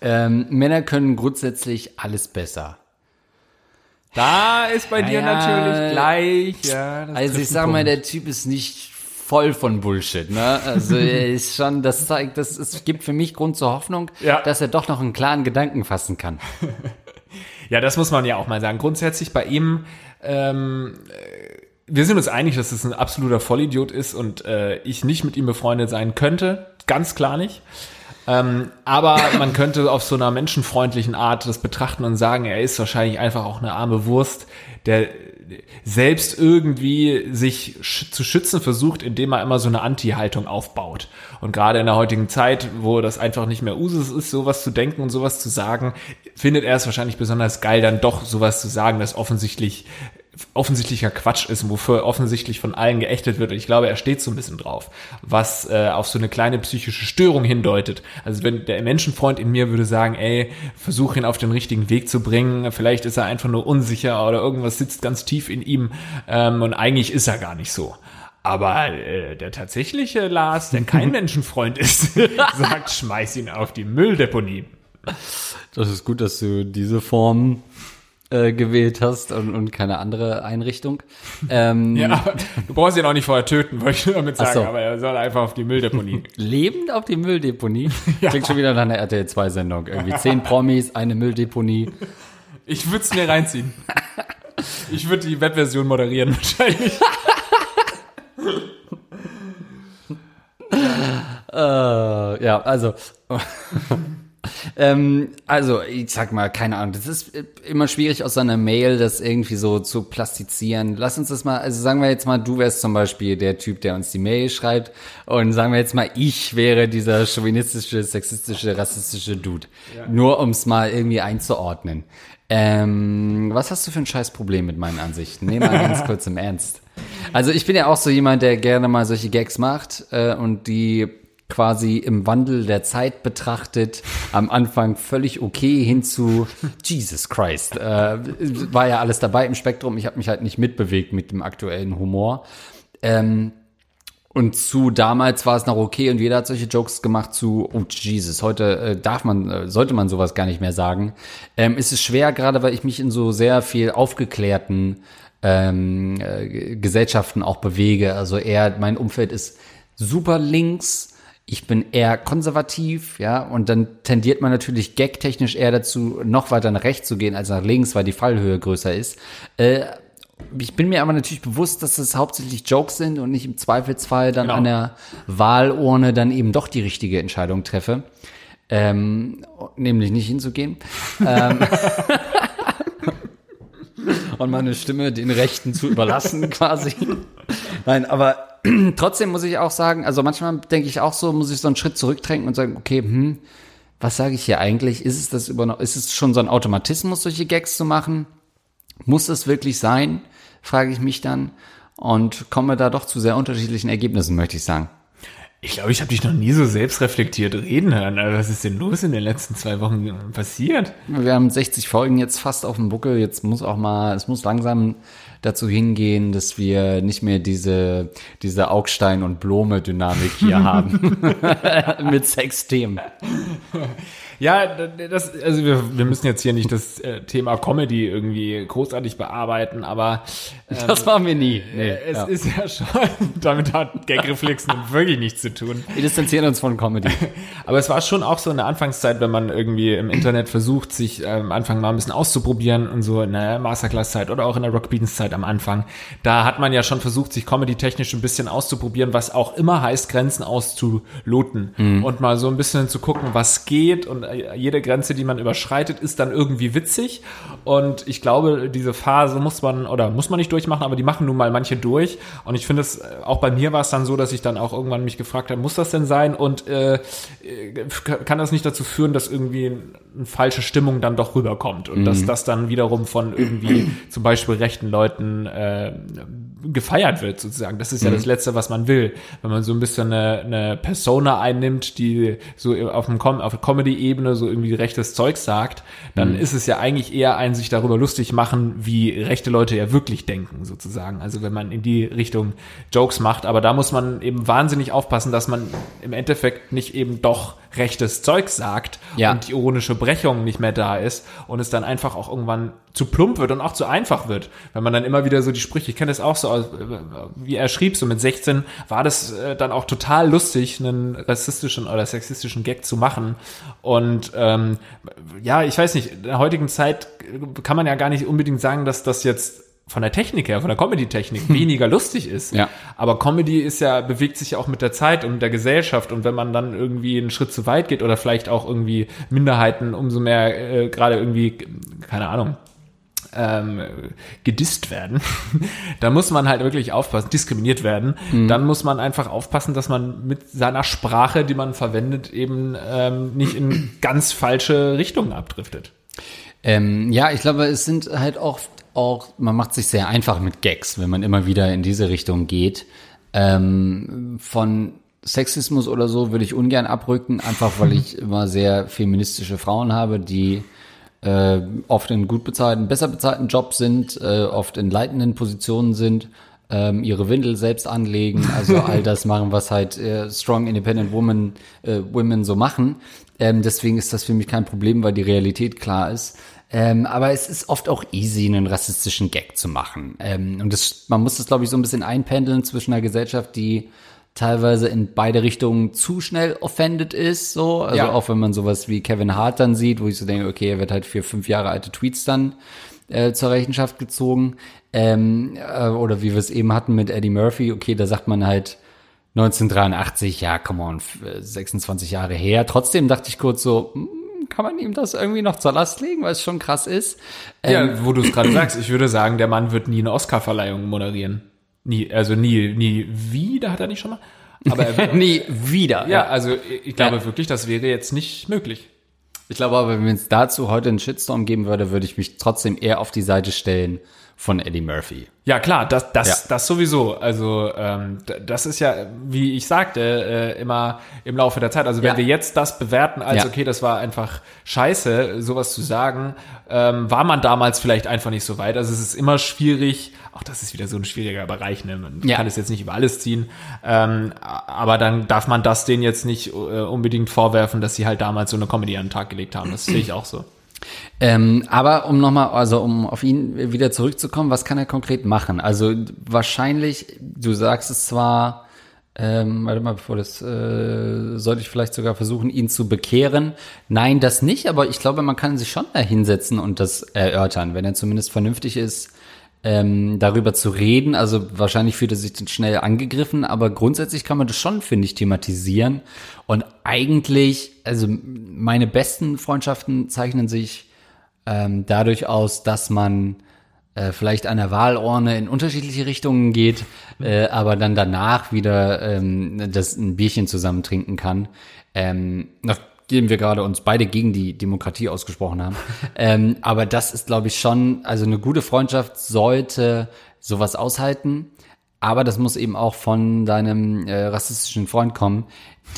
Ähm, Männer können grundsätzlich alles besser. Da ist bei dir Ja, natürlich gleich. Ja, das Also ich sag mal, der Typ ist nicht voll von Bullshit, ne? Also ist schon, das zeigt, das es gibt für mich Grund zur Hoffnung, Ja. dass er doch noch einen klaren Gedanken fassen kann. Ja, das muss man ja auch mal sagen. Grundsätzlich bei ihm, ähm, äh, wir sind uns einig, dass es ein absoluter Vollidiot ist und äh, ich nicht mit ihm befreundet sein könnte. Ganz klar nicht. Ähm, aber man könnte auf so einer menschenfreundlichen Art das betrachten und sagen, er ist wahrscheinlich einfach auch eine arme Wurst, der selbst irgendwie sich sch zu schützen versucht, indem er immer so eine Anti-Haltung aufbaut. Und gerade in der heutigen Zeit, wo das einfach nicht mehr Usus ist, sowas zu denken und sowas zu sagen, findet er es wahrscheinlich besonders geil, dann doch sowas zu sagen, das offensichtlich offensichtlicher Quatsch ist, wofür offensichtlich von allen geächtet wird. Und ich glaube, er steht so ein bisschen drauf, was äh, auf so eine kleine psychische Störung hindeutet. Also wenn der Menschenfreund in mir würde sagen, ey, versuch ihn auf den richtigen Weg zu bringen, vielleicht ist er einfach nur unsicher oder irgendwas sitzt ganz tief in ihm ähm, und eigentlich ist er gar nicht so. Aber äh, der tatsächliche Lars, der kein Menschenfreund ist, sagt, schmeiß ihn auf die Mülldeponie. Das ist gut, dass du diese Form äh, gewählt hast und, und keine andere Einrichtung. Ähm, Ja, aber du brauchst ihn auch nicht vorher töten, wollte ich nur damit sagen, so. aber er soll einfach auf die Mülldeponie. Lebend auf die Mülldeponie. Klingt schon wieder nach einer RTL 2 Sendung. Irgendwie zehn Promis, eine Mülldeponie. Ich würde es mir reinziehen. Ich würde die Webversion moderieren wahrscheinlich. Äh, ja, also. Ähm, also, ich sag mal, keine Ahnung, das ist äh, immer schwierig aus so einer Mail das irgendwie so zu plastizieren. Lass uns das mal, also sagen wir jetzt mal, du wärst zum Beispiel der Typ, der uns die Mail schreibt und sagen wir jetzt mal, ich wäre dieser chauvinistische, sexistische, rassistische Dude. Nur um es mal irgendwie einzuordnen. Ähm, was hast du für ein scheiß Problem mit meinen Ansichten? Nehmen mal ganz kurz im Ernst. Also ich bin ja auch so jemand, der gerne mal solche Gags macht äh, und die quasi im Wandel der Zeit betrachtet, am Anfang völlig okay hin zu Jesus Christ. Äh, war ja alles dabei im Spektrum. Ich habe mich halt nicht mitbewegt mit dem aktuellen Humor. Ähm, und zu damals war es noch okay und jeder hat solche Jokes gemacht zu, oh Jesus, heute äh, darf man, äh, sollte man sowas gar nicht mehr sagen. Ähm, es ist schwer, gerade weil ich mich in so sehr viel aufgeklärten ähm, äh, Gesellschaften auch bewege. Also eher, mein Umfeld ist super links, ich bin eher konservativ, ja, und dann tendiert man natürlich gagtechnisch eher dazu, noch weiter nach rechts zu gehen als nach links, weil die Fallhöhe größer ist. Äh, ich bin mir aber natürlich bewusst, dass es hauptsächlich Jokes sind und ich im Zweifelsfall dann genau. an der Wahlurne dann eben doch die richtige Entscheidung treffe. Ähm, nämlich nicht hinzugehen. ähm, und meine Stimme den Rechten zu überlassen, quasi. Nein, aber trotzdem muss ich auch sagen, also manchmal denke ich auch so, muss ich so einen Schritt zurücktränken und sagen, okay, hm, was sage ich hier eigentlich? Ist es das über, ist es schon so ein Automatismus, solche Gags zu machen? Muss es wirklich sein? Frage ich mich dann und komme da doch zu sehr unterschiedlichen Ergebnissen, möchte ich sagen. Ich glaube, ich habe dich noch nie so selbstreflektiert reden hören. Also, was ist denn los in den letzten zwei Wochen passiert? Wir haben 60 Folgen jetzt fast auf dem Buckel. Jetzt muss auch mal, es muss langsam dazu hingehen, dass wir nicht mehr diese, diese Augstein- und Blome-Dynamik hier haben. Mit Sexthemen. Ja, das, also wir, wir müssen jetzt hier nicht das äh, Thema Comedy irgendwie großartig bearbeiten, aber ähm, das machen wir nie. Nee, es ja. ist ja schon, damit hat Gagreflex wirklich nichts zu tun. Wir distanzieren uns von Comedy. aber es war schon auch so eine Anfangszeit, wenn man irgendwie im Internet versucht, sich am ähm, Anfang mal ein bisschen auszuprobieren und so in der Masterclass-Zeit oder auch in der Rock Beans-Zeit am Anfang. Da hat man ja schon versucht, sich Comedy-technisch ein bisschen auszuprobieren, was auch immer heißt, Grenzen auszuloten mhm. und mal so ein bisschen zu gucken, was geht und jede Grenze, die man überschreitet, ist dann irgendwie witzig. Und ich glaube, diese Phase muss man oder muss man nicht durchmachen, aber die machen nun mal manche durch. Und ich finde es, auch bei mir war es dann so, dass ich dann auch irgendwann mich gefragt habe, muss das denn sein? Und äh, kann das nicht dazu führen, dass irgendwie eine falsche Stimmung dann doch rüberkommt und mhm. dass das dann wiederum von irgendwie zum Beispiel rechten Leuten äh, gefeiert wird sozusagen. Das ist ja mhm. das Letzte, was man will. Wenn man so ein bisschen eine, eine Persona einnimmt, die so auf, dem Com auf Comedy-Ebene so irgendwie rechtes Zeug sagt, dann mhm. ist es ja eigentlich eher ein sich darüber lustig machen, wie rechte Leute ja wirklich denken sozusagen. Also wenn man in die Richtung Jokes macht, aber da muss man eben wahnsinnig aufpassen, dass man im Endeffekt nicht eben doch rechtes Zeug sagt ja. und die ironische Brechung nicht mehr da ist und es dann einfach auch irgendwann zu plump wird und auch zu einfach wird. Wenn man dann immer wieder so die Sprüche, ich kenne das auch so, wie er schrieb, so mit 16 war das äh, dann auch total lustig, einen rassistischen oder sexistischen Gag zu machen. Und ähm, ja, ich weiß nicht, in der heutigen Zeit kann man ja gar nicht unbedingt sagen, dass das jetzt von der Technik her, von der Comedy-Technik weniger lustig ist. Ja. Aber Comedy ist ja, bewegt sich ja auch mit der Zeit und der Gesellschaft. Und wenn man dann irgendwie einen Schritt zu weit geht oder vielleicht auch irgendwie Minderheiten umso mehr äh, gerade irgendwie, keine Ahnung, ähm, gedisst werden, dann muss man halt wirklich aufpassen, diskriminiert werden, mhm. dann muss man einfach aufpassen, dass man mit seiner Sprache, die man verwendet, eben ähm, nicht in ganz falsche Richtungen abdriftet. Ähm, ja, ich glaube, es sind halt oft auch, man macht sich sehr einfach mit Gags, wenn man immer wieder in diese Richtung geht. Ähm, von Sexismus oder so würde ich ungern abrücken, einfach weil ich immer sehr feministische Frauen habe, die äh, oft in gut bezahlten, besser bezahlten Jobs sind, äh, oft in leitenden Positionen sind, ähm, ihre Windel selbst anlegen, also all das machen, was halt äh, strong independent women, äh, women so machen. Ähm, deswegen ist das für mich kein Problem, weil die Realität klar ist. Ähm, aber es ist oft auch easy, einen rassistischen Gag zu machen. Ähm, und das, man muss das, glaube ich, so ein bisschen einpendeln zwischen einer Gesellschaft, die teilweise in beide Richtungen zu schnell offended ist, so. Also ja. auch wenn man sowas wie Kevin Hart dann sieht, wo ich so denke, okay, er wird halt für fünf Jahre alte Tweets dann äh, zur Rechenschaft gezogen. Ähm, äh, oder wie wir es eben hatten mit Eddie Murphy, okay, da sagt man halt 1983, ja, come on, 26 Jahre her. Trotzdem dachte ich kurz so, hm, kann man ihm das irgendwie noch zur Last legen, weil es schon krass ist. Ähm, ja, wo du es gerade sagst, ich würde sagen, der Mann wird nie eine Oscar-Verleihung moderieren. Nie, also nie, nie wieder hat er nicht schon mal. Aber er wird, nie wieder. Ja, also ich glaube ja. wirklich, das wäre jetzt nicht möglich. Ich glaube aber, wenn es dazu heute einen Shitstorm geben würde, würde ich mich trotzdem eher auf die Seite stellen von Eddie Murphy. Ja, klar, das, das, Ja. das sowieso. Also ähm, das ist ja, wie ich sagte, äh, immer im Laufe der Zeit. Also wenn Ja. wir jetzt das bewerten als, Ja. okay, das war einfach scheiße, sowas zu sagen, ähm, war man damals vielleicht einfach nicht so weit. Also es ist immer schwierig, auch das ist wieder so ein schwieriger Bereich, ne? man kann es jetzt nicht über alles ziehen, ähm, aber dann darf man das denen jetzt nicht äh, unbedingt vorwerfen, dass sie halt damals so eine Comedy an den Tag gelegt haben. Das sehe ich auch so. Ähm, aber um nochmal, also um auf ihn wieder zurückzukommen, was kann er konkret machen? Also wahrscheinlich, du sagst es zwar, ähm, warte mal, bevor das, äh, sollte ich vielleicht sogar versuchen, ihn zu bekehren. Nein, das nicht, aber ich glaube, man kann sich schon da hinsetzen und das erörtern, wenn er zumindest vernünftig ist, ähm, darüber zu reden. Also wahrscheinlich fühlt er sich dann schnell angegriffen, aber grundsätzlich kann man das schon, finde ich, thematisieren. Und eigentlich, also meine besten Freundschaften zeichnen sich ähm, dadurch aus, dass man äh, vielleicht an der Wahlurne in unterschiedliche Richtungen geht, äh, aber dann danach wieder ähm, das ein Bierchen zusammen trinken kann. Ähm, nachdem wir gerade uns beide gegen die Demokratie ausgesprochen haben. ähm, aber das ist, glaube ich, schon, also eine gute Freundschaft sollte sowas aushalten. Aber das muss eben auch von deinem äh, rassistischen Freund kommen.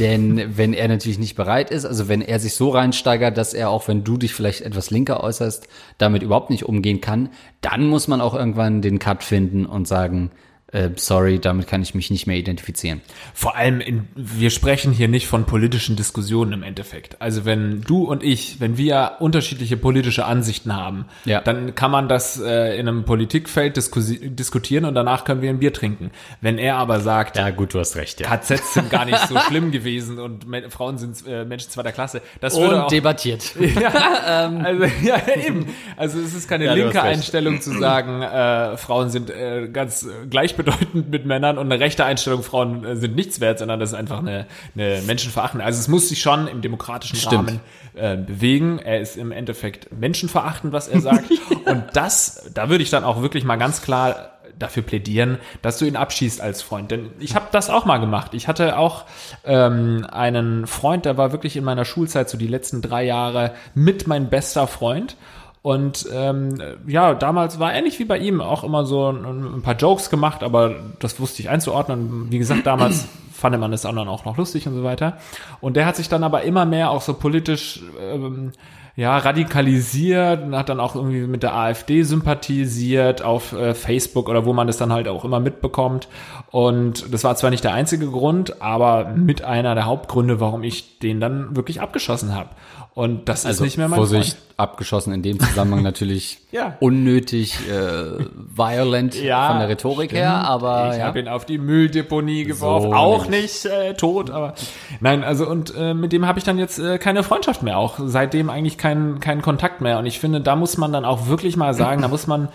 Denn wenn er natürlich nicht bereit ist, also wenn er sich so reinsteigert, dass er auch, wenn du dich vielleicht etwas linker äußerst, damit überhaupt nicht umgehen kann, dann muss man auch irgendwann den Cut finden und sagen, äh, sorry, damit kann ich mich nicht mehr identifizieren. Vor allem, in, wir sprechen hier nicht von politischen Diskussionen im Endeffekt. Also wenn du und ich, wenn wir unterschiedliche politische Ansichten haben, Ja. dann kann man das äh, in einem Politikfeld diskutieren und danach können wir ein Bier trinken. Wenn er aber sagt, Ja, gut, du hast recht, ja. KZs sind gar nicht so schlimm gewesen und Me Frauen sind äh, Menschen zweiter Klasse, das würde Und auch debattiert. ja, also, ja, eben. Also es ist keine Ja, linke. Einstellung zu sagen, äh, Frauen sind äh, ganz äh, gleichbedeutend mit Männern und eine rechte Einstellung, Frauen äh, sind nichts wert, sondern das ist einfach eine, eine menschenverachtende. Also es muss sich schon im demokratischen Stimmt. Rahmen äh, bewegen. Er ist im Endeffekt menschenverachtend, was er sagt. und das, da würde ich dann auch wirklich mal ganz klar dafür plädieren, dass du ihn abschießt als Freund. Denn ich habe das auch mal gemacht. Ich hatte auch ähm, einen Freund, der war wirklich in meiner Schulzeit so die letzten drei Jahre mit mein bester Freund. Und ähm, ja, damals war ähnlich wie bei ihm auch immer so ein, ein paar Jokes gemacht, aber das wusste ich einzuordnen. Wie gesagt, damals fand man es anderen auch noch lustig und so weiter. Und der hat sich dann aber immer mehr auch so politisch ähm, ja, radikalisiert und hat dann auch irgendwie mit der AfD sympathisiert auf äh, Facebook oder wo man das dann halt auch immer mitbekommt. Und das war zwar nicht der einzige Grund, aber mit einer der Hauptgründe, warum ich den dann wirklich abgeschossen habe. Und das ist nicht mehr mein Also Vorsicht, Freund. abgeschossen in dem Zusammenhang natürlich Ja. unnötig äh, violent Ja, von der Rhetorik stimmt. her, aber ich ja. habe ihn auf die Mülldeponie geworfen. So auch nicht äh, tot, aber nein, also und äh, mit dem habe ich dann jetzt äh, keine Freundschaft mehr, auch seitdem eigentlich keinen keinen Kontakt mehr. Und ich finde, da muss man dann auch wirklich mal sagen, da muss man,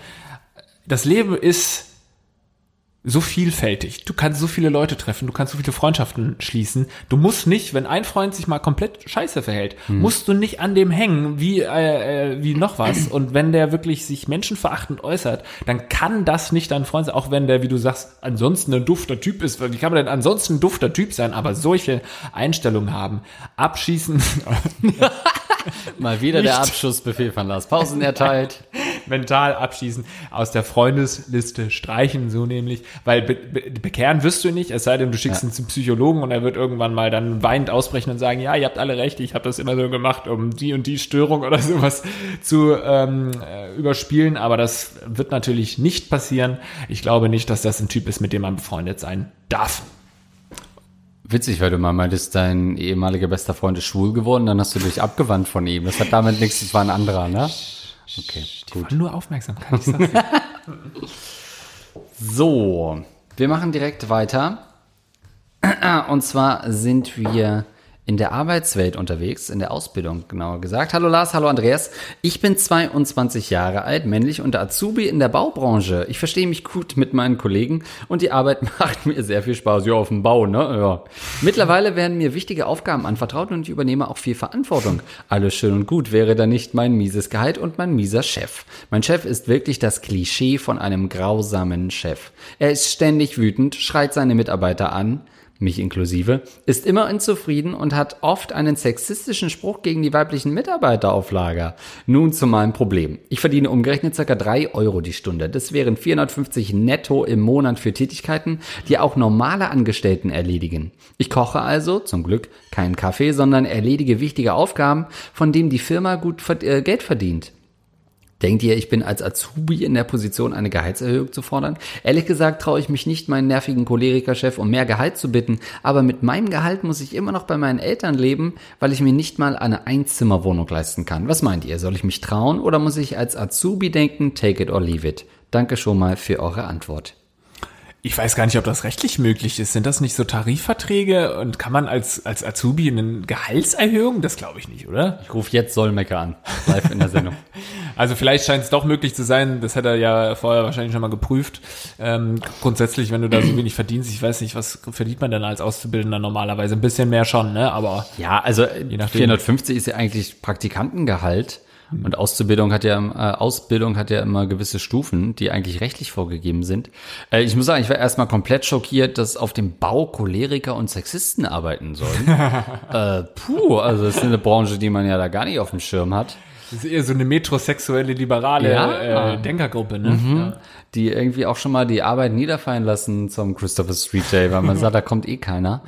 das Leben ist so vielfältig. Du kannst so viele Leute treffen, du kannst so viele Freundschaften schließen. Du musst nicht, wenn ein Freund sich mal komplett scheiße verhält, musst du nicht an dem hängen wie äh, äh, wie noch was. Und wenn der wirklich sich menschenverachtend äußert, dann kann das nicht dein Freund sein, auch wenn der, wie du sagst, ansonsten ein dufter Typ ist. Wie kann man denn ansonsten ein dufter Typ sein, aber solche Einstellungen haben? Abschießen, Mal wieder der Nicht. Abschussbefehl von Lars Pausen erteilt. mental abschießen, aus der Freundesliste streichen, so nämlich, weil be be bekehren wirst du nicht, es sei denn, du schickst Ja. ihn zum Psychologen und er wird irgendwann mal dann weinend ausbrechen und sagen, ja, ihr habt alle recht, ich habe das immer so gemacht, um die und die Störung oder sowas zu ähm, äh, überspielen, aber das wird natürlich nicht passieren. Ich glaube nicht, dass das ein Typ ist, mit dem man befreundet sein darf. Witzig, weil du mal meintest, dein ehemaliger bester Freund ist schwul geworden, dann hast du dich abgewandt von ihm. Das hat damit nichts, das war ein anderer, ne? Okay, gut. Nur Aufmerksamkeit. So, wir machen direkt weiter. Und zwar sind wir in der Arbeitswelt unterwegs, in der Ausbildung genauer gesagt. Hallo Lars, hallo Andreas. Ich bin 22 Jahre alt, männlich und Azubi in der Baubranche. Ich verstehe mich gut mit meinen Kollegen und die Arbeit macht mir sehr viel Spaß. Ja, auf dem Bau, ne? Ja. Mittlerweile werden mir wichtige Aufgaben anvertraut und ich übernehme auch viel Verantwortung. Alles schön und gut wäre da nicht mein mieses Gehalt und mein mieser Chef. Mein Chef ist wirklich das Klischee von einem grausamen Chef. Er ist ständig wütend, schreit seine Mitarbeiter an, mich inklusive, ist immer unzufrieden und hat oft einen sexistischen Spruch gegen die weiblichen Mitarbeiter auf Lager. Nun zu meinem Problem. Ich verdiene umgerechnet ca. 3 Euro die Stunde. Das wären 450 netto im Monat für Tätigkeiten, die auch normale Angestellten erledigen. Ich koche also, zum Glück, keinen Kaffee, sondern erledige wichtige Aufgaben, von denen die Firma gut äh, Geld verdient. Denkt ihr, ich bin als Azubi in der Position, eine Gehaltserhöhung zu fordern? Ehrlich gesagt traue ich mich nicht, meinen nervigen Cholerikerchef um mehr Gehalt zu bitten, aber mit meinem Gehalt muss ich immer noch bei meinen Eltern leben, weil ich mir nicht mal eine Einzimmerwohnung leisten kann. Was meint ihr? Soll ich mich trauen oder muss ich als Azubi denken, take it or leave it? Danke schon mal für eure Antwort. Ich weiß gar nicht, ob das rechtlich möglich ist. Sind das nicht so Tarifverträge und kann man als, als Azubi eine Gehaltserhöhung? Das glaube ich nicht, oder? Ich rufe jetzt Solmecke an, live in der Sendung. also vielleicht scheint es doch möglich zu sein. Das hat er ja vorher wahrscheinlich schon mal geprüft. Ähm, grundsätzlich, wenn du da so wenig verdienst, ich weiß nicht, was verdient man denn als Auszubildender normalerweise? Ein bisschen mehr schon, ne? Aber ja, also 450 ist ja eigentlich Praktikantengehalt. Und Auszubildung hat ja, äh, Ausbildung hat ja immer gewisse Stufen, die eigentlich rechtlich vorgegeben sind. Äh, ich muss sagen, ich war erstmal komplett schockiert, dass auf dem Bau Choleriker und Sexisten arbeiten sollen. äh, puh, also das ist eine Branche, die man ja da gar nicht auf dem Schirm hat. Das ist eher so eine metrosexuelle, liberale ja. äh, Denkergruppe, ne? Mhm. Ja. Die irgendwie auch schon mal die Arbeit niederfallen lassen zum Christopher Street Day, weil man sagt, da kommt eh keiner.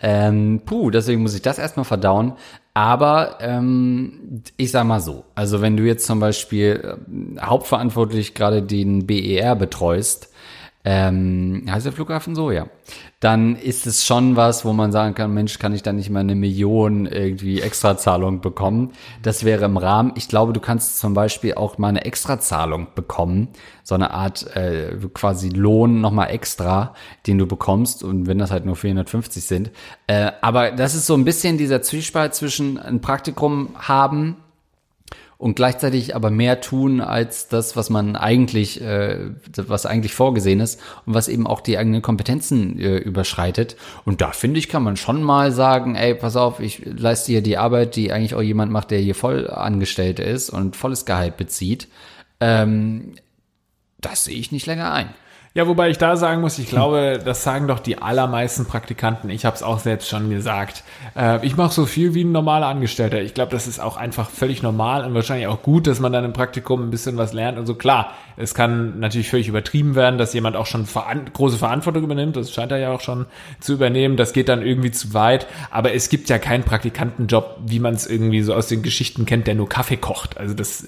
Ähm, puh, deswegen muss ich das erstmal verdauen. Aber ähm, ich sag mal so, also wenn du jetzt zum Beispiel äh, hauptverantwortlich gerade den BER betreust, ähm, heißt der Flughafen so, ja. Dann ist es schon was, wo man sagen kann, Mensch, kann ich da nicht mal eine Million irgendwie Extrazahlung bekommen? Das wäre im Rahmen. Ich glaube, du kannst zum Beispiel auch mal eine Extrazahlung bekommen, so eine Art äh, quasi Lohn nochmal extra, den du bekommst und wenn das halt nur 450 sind. Äh, aber das ist so ein bisschen dieser Zwiespalt zwischen ein Praktikum haben und gleichzeitig aber mehr tun als das, was man eigentlich, äh, was eigentlich vorgesehen ist und was eben auch die eigenen Kompetenzen äh, überschreitet. Und da finde ich, kann man schon mal sagen, ey, pass auf, ich leiste hier die Arbeit, die eigentlich auch jemand macht, der hier voll angestellt ist und volles Gehalt bezieht. Ähm, das sehe ich nicht länger ein. Ja, wobei ich da sagen muss, ich glaube, das sagen doch die allermeisten Praktikanten. Ich habe es auch selbst schon gesagt. Äh, ich mache so viel wie ein normaler Angestellter. Ich glaube, das ist auch einfach völlig normal und wahrscheinlich auch gut, dass man dann im Praktikum ein bisschen was lernt. Und so klar, es kann natürlich völlig übertrieben werden, dass jemand auch schon veran große Verantwortung übernimmt. Das scheint er ja auch schon zu übernehmen. Das geht dann irgendwie zu weit. Aber es gibt ja keinen Praktikantenjob, wie man es irgendwie so aus den Geschichten kennt, der nur Kaffee kocht. Also das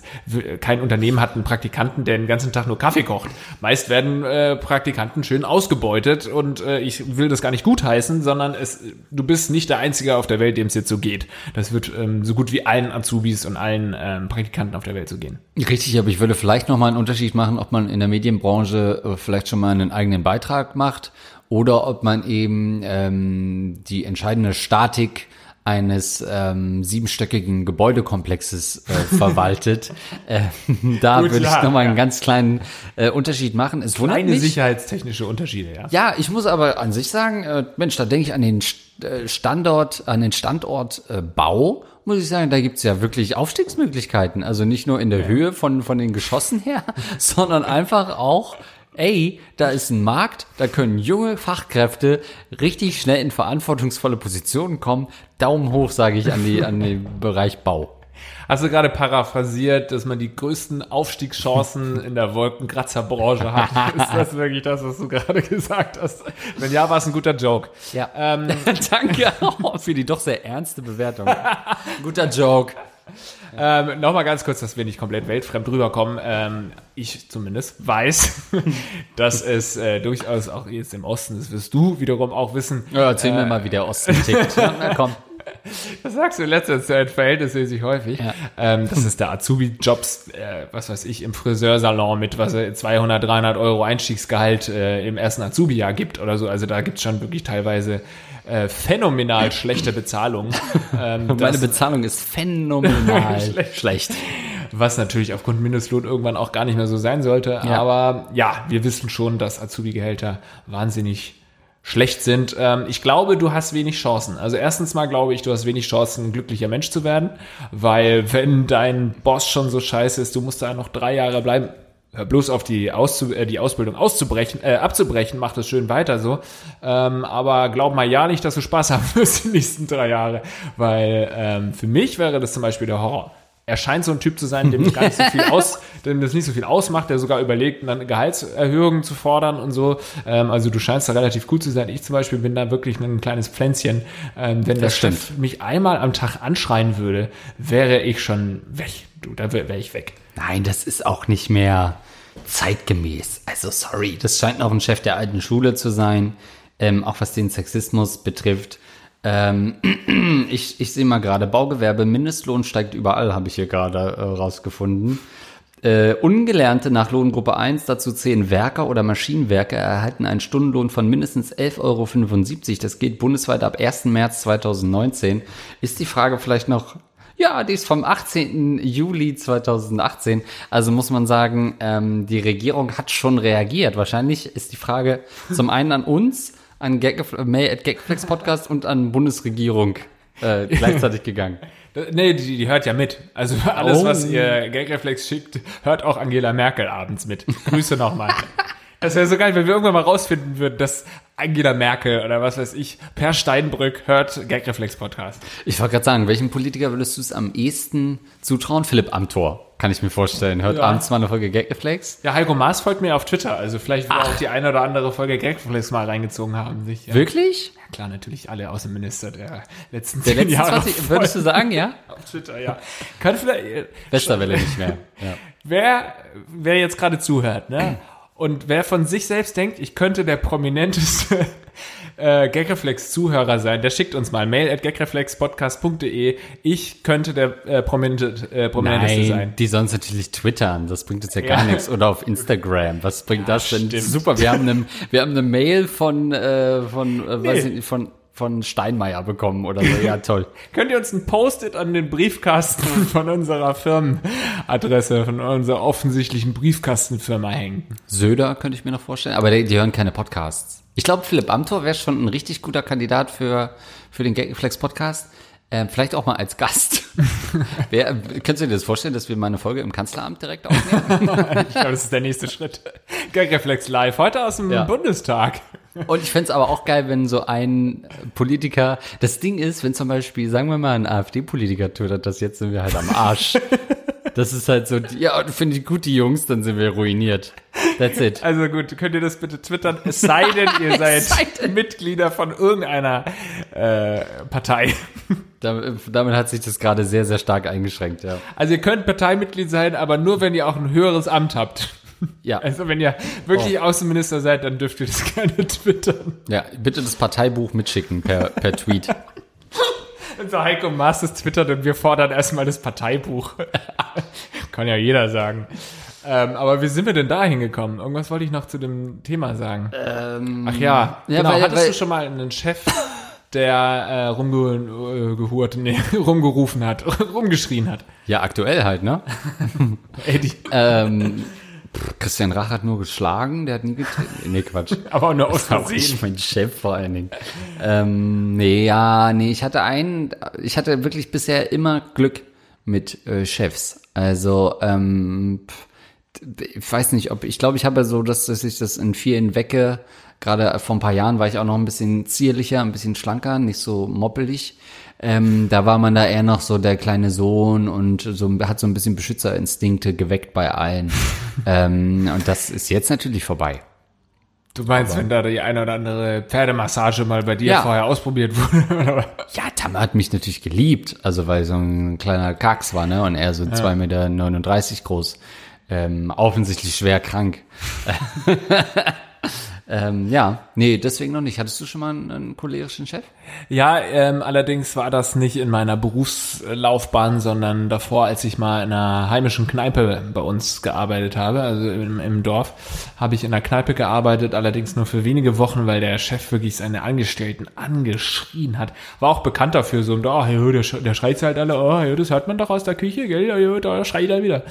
kein Unternehmen hat einen Praktikanten, der den ganzen Tag nur Kaffee kocht. Meist werden äh, Praktikanten schön ausgebeutet und äh, ich will das gar nicht gutheißen, sondern es, du bist nicht der Einzige auf der Welt, dem es jetzt so geht. Das wird ähm, so gut wie allen Azubis und allen ähm, Praktikanten auf der Welt so gehen. Richtig, aber ich würde vielleicht nochmal einen Unterschied machen, ob man in der Medienbranche äh, vielleicht schon mal einen eigenen Beitrag macht oder ob man eben ähm, die entscheidende Statik eines ähm, siebenstöckigen Gebäudekomplexes äh, verwaltet. äh, da Gut, würde ich nochmal ja. einen ganz kleinen äh, Unterschied machen. Es wundert Kleine mich, sicherheitstechnische Unterschiede, ja. Ja, ich muss aber an sich sagen, äh, Mensch, da denke ich an den äh, Standort, an den Standort äh, Bau muss ich sagen, da gibt's ja wirklich Aufstiegsmöglichkeiten. Also nicht nur in der ja. Höhe von, von den Geschossen her, sondern einfach auch ey, da ist ein Markt, da können junge Fachkräfte richtig schnell in verantwortungsvolle Positionen kommen. Daumen hoch, sage ich, an, die, an den Bereich Bau. Hast du gerade paraphrasiert, dass man die größten Aufstiegschancen in der Wolkenkratzerbranche hat? Ist das wirklich das, was du gerade gesagt hast? Wenn ja, war es ein guter Joke. Ja. Ähm. Danke für die doch sehr ernste Bewertung. guter Joke. Ähm, Nochmal ganz kurz, dass wir nicht komplett weltfremd rüberkommen. Ähm, ich zumindest weiß, dass es äh, durchaus auch jetzt im Osten, das wirst du wiederum auch wissen. Ja, erzähl äh, mir mal, wie der Osten tickt. Na komm. Das sagst du in letzter Zeit verhältnismäßig häufig. Ja. Ähm, das ist der Azubi-Jobs, äh, was weiß ich, im Friseursalon mit was 200, 300 Euro Einstiegsgehalt äh, im ersten Azubi-Jahr gibt oder so. Also da gibt es schon wirklich teilweise äh, phänomenal schlechte Bezahlung. Ähm, Meine Bezahlung ist phänomenal schlecht. schlecht. Was natürlich aufgrund Mindestlohn irgendwann auch gar nicht mehr so sein sollte. Ja. Aber ja, wir wissen schon, dass Azubi-Gehälter wahnsinnig schlecht sind. Ähm, ich glaube, du hast wenig Chancen. Also erstens mal glaube ich, du hast wenig Chancen, ein glücklicher Mensch zu werden, weil wenn dein Boss schon so scheiße ist, du musst da noch drei Jahre bleiben. hör bloß auf die, Auszu äh, die Ausbildung auszubrechen, äh, abzubrechen, mach das schön weiter so. Ähm, aber glaub mal ja nicht, dass du Spaß haben wirst die nächsten drei Jahre, weil ähm, für mich wäre das zum Beispiel der Horror. Er scheint so ein Typ zu sein, dem gar nicht so viel aus, dem das nicht so viel ausmacht, der sogar überlegt, eine Gehaltserhöhung zu fordern und so. Ähm, also du scheinst da relativ gut zu sein. Ich zum Beispiel bin da wirklich ein kleines Pflänzchen. Ähm, wenn der Chef mich einmal am Tag anschreien würde, wäre ich schon weg. Du, da wäre wär ich weg. Nein, das ist auch nicht mehr zeitgemäß. Also sorry, das scheint noch ein Chef der alten Schule zu sein, ähm, auch was den Sexismus betrifft. Ähm, ich, ich sehe mal gerade, Baugewerbe, Mindestlohn steigt überall, habe ich hier gerade äh, rausgefunden. Äh, Ungelernte nach Lohngruppe 1, dazu zehn Werker oder Maschinenwerker, erhalten einen Stundenlohn von mindestens 11,75 Euro. Das geht bundesweit ab 1. März 2019. Ist die Frage vielleicht noch ja, die ist vom 18. Juli 2018. Also muss man sagen, ähm, die Regierung hat schon reagiert. Wahrscheinlich ist die Frage zum einen an uns, an Mail at Gagflex Podcast und an Bundesregierung äh, gleichzeitig gegangen. Nee, die, die hört ja mit. Also alles, oh. was ihr Gagreflex schickt, hört auch Angela Merkel abends mit. Grüße nochmal. Das wäre so geil, wenn wir irgendwann mal rausfinden würden, dass Angela Merkel oder was weiß ich, Per Steinbrück hört Gagreflex Podcast. Ich wollte gerade sagen, welchem Politiker würdest du es am ehesten zutrauen? Philipp Amthor, kann ich mir vorstellen. Hört ja. abends mal eine Folge Gagreflex? Ja, Heiko Maas folgt mir auf Twitter, also vielleicht will auch die eine oder andere Folge Gagreflex mal reingezogen haben. Sich, ja. Wirklich? Ja, klar, natürlich alle Außenminister der letzten der letzten Jahre. 20, würdest du sagen, ja? auf Twitter, ja. Kann vielleicht... Westerwelle nicht mehr, ja. Wer, wer jetzt gerade zuhört, ne? Und wer von sich selbst denkt, ich könnte der prominenteste äh, Gagreflex-Zuhörer sein, der schickt uns mal mail at gagreflexpodcast.de. Ich könnte der äh, prominente, äh, prominenteste Nein, sein. Die sonst natürlich twittern, das bringt jetzt ja gar ja. nichts. Oder auf Instagram, was bringt ja, das denn? Stimmt. Super, wir haben eine, wir haben eine Mail von, äh, von, äh, nee. weiß ich von von Steinmeier bekommen oder so. Ja, toll. Könnt ihr uns ein Post-it an den Briefkasten von unserer Firmenadresse, von unserer offensichtlichen Briefkastenfirma hängen? Söder könnte ich mir noch vorstellen, aber die, die hören keine Podcasts. Ich glaube, Philipp Amthor wäre schon ein richtig guter Kandidat für, für den Gaggeflex Podcast. Ähm, vielleicht auch mal als Gast. Wer, könntest du dir das vorstellen, dass wir mal eine Folge im Kanzleramt direkt aufnehmen? ich glaube, das ist der nächste Schritt. Gagreflex live, heute aus dem ja. Bundestag. Und ich fände es aber auch geil, wenn so ein Politiker, das Ding ist, wenn zum Beispiel, sagen wir mal, ein AfD-Politiker twittert das, jetzt sind wir halt am Arsch. Das ist halt so, ja, finde ich gut, die Jungs, dann sind wir ruiniert. That's it. Also gut, könnt ihr das bitte twittern, es sei denn, ihr seid Mitglieder von irgendeiner äh, Partei. Damit, damit hat sich das gerade sehr, sehr stark eingeschränkt, ja. Also ihr könnt Parteimitglied sein, aber nur, wenn ihr auch ein höheres Amt habt. Ja. Also wenn ihr wirklich oh. Außenminister seid, dann dürft ihr das gerne twittern. Ja, bitte das Parteibuch mitschicken per, per Tweet. Und so Heiko Maas das twittert und wir fordern erstmal das Parteibuch. Kann ja jeder sagen. Ähm, aber wie sind wir denn da hingekommen? Irgendwas wollte ich noch zu dem Thema sagen. Ähm, Ach ja, ja genau. Weil, Hattest weil, du schon mal einen Chef, der äh, rumgehurt, nee, rumgerufen hat, rumgeschrien hat? Ja, aktuell halt, ne? Eddie. ähm, Christian Rach hat nur geschlagen, der hat nie getreten. Nee, Quatsch. Aber nur aus Versehen. Ich mein Chef vor allen Dingen. Ähm, nee, ja, nee, ich hatte einen, ich hatte wirklich bisher immer Glück mit äh, Chefs. Also, ähm, ich weiß nicht, ob, ich glaube, ich habe so, dass, dass ich das in vielen wecke. Gerade vor ein paar Jahren war ich auch noch ein bisschen zierlicher, ein bisschen schlanker, nicht so moppelig. Ähm, da war man da eher noch so der kleine Sohn und so hat so ein bisschen Beschützerinstinkte geweckt bei allen. ähm, und das ist jetzt natürlich vorbei. Du meinst, Aber, wenn da die eine oder andere Pferdemassage mal bei dir ja. vorher ausprobiert wurde? ja, Tam hat mich natürlich geliebt, also weil so ein kleiner Kacks war, ne? Und er so zwei ja. Meter neununddreißig groß. Ähm, offensichtlich schwer krank. Ähm, ja, nee, deswegen noch nicht. Hattest du schon mal einen, einen cholerischen Chef? Ja, ähm, allerdings war das nicht in meiner Berufslaufbahn, sondern davor, als ich mal in einer heimischen Kneipe bei uns gearbeitet habe, also im, im Dorf, habe ich in einer Kneipe gearbeitet, allerdings nur für wenige Wochen, weil der Chef wirklich seine Angestellten angeschrien hat. War auch bekannt dafür, so, oh, ja, der, der schreit halt alle, oh, ja, das hört man doch aus der Küche, gell, ja, da schreit er wieder.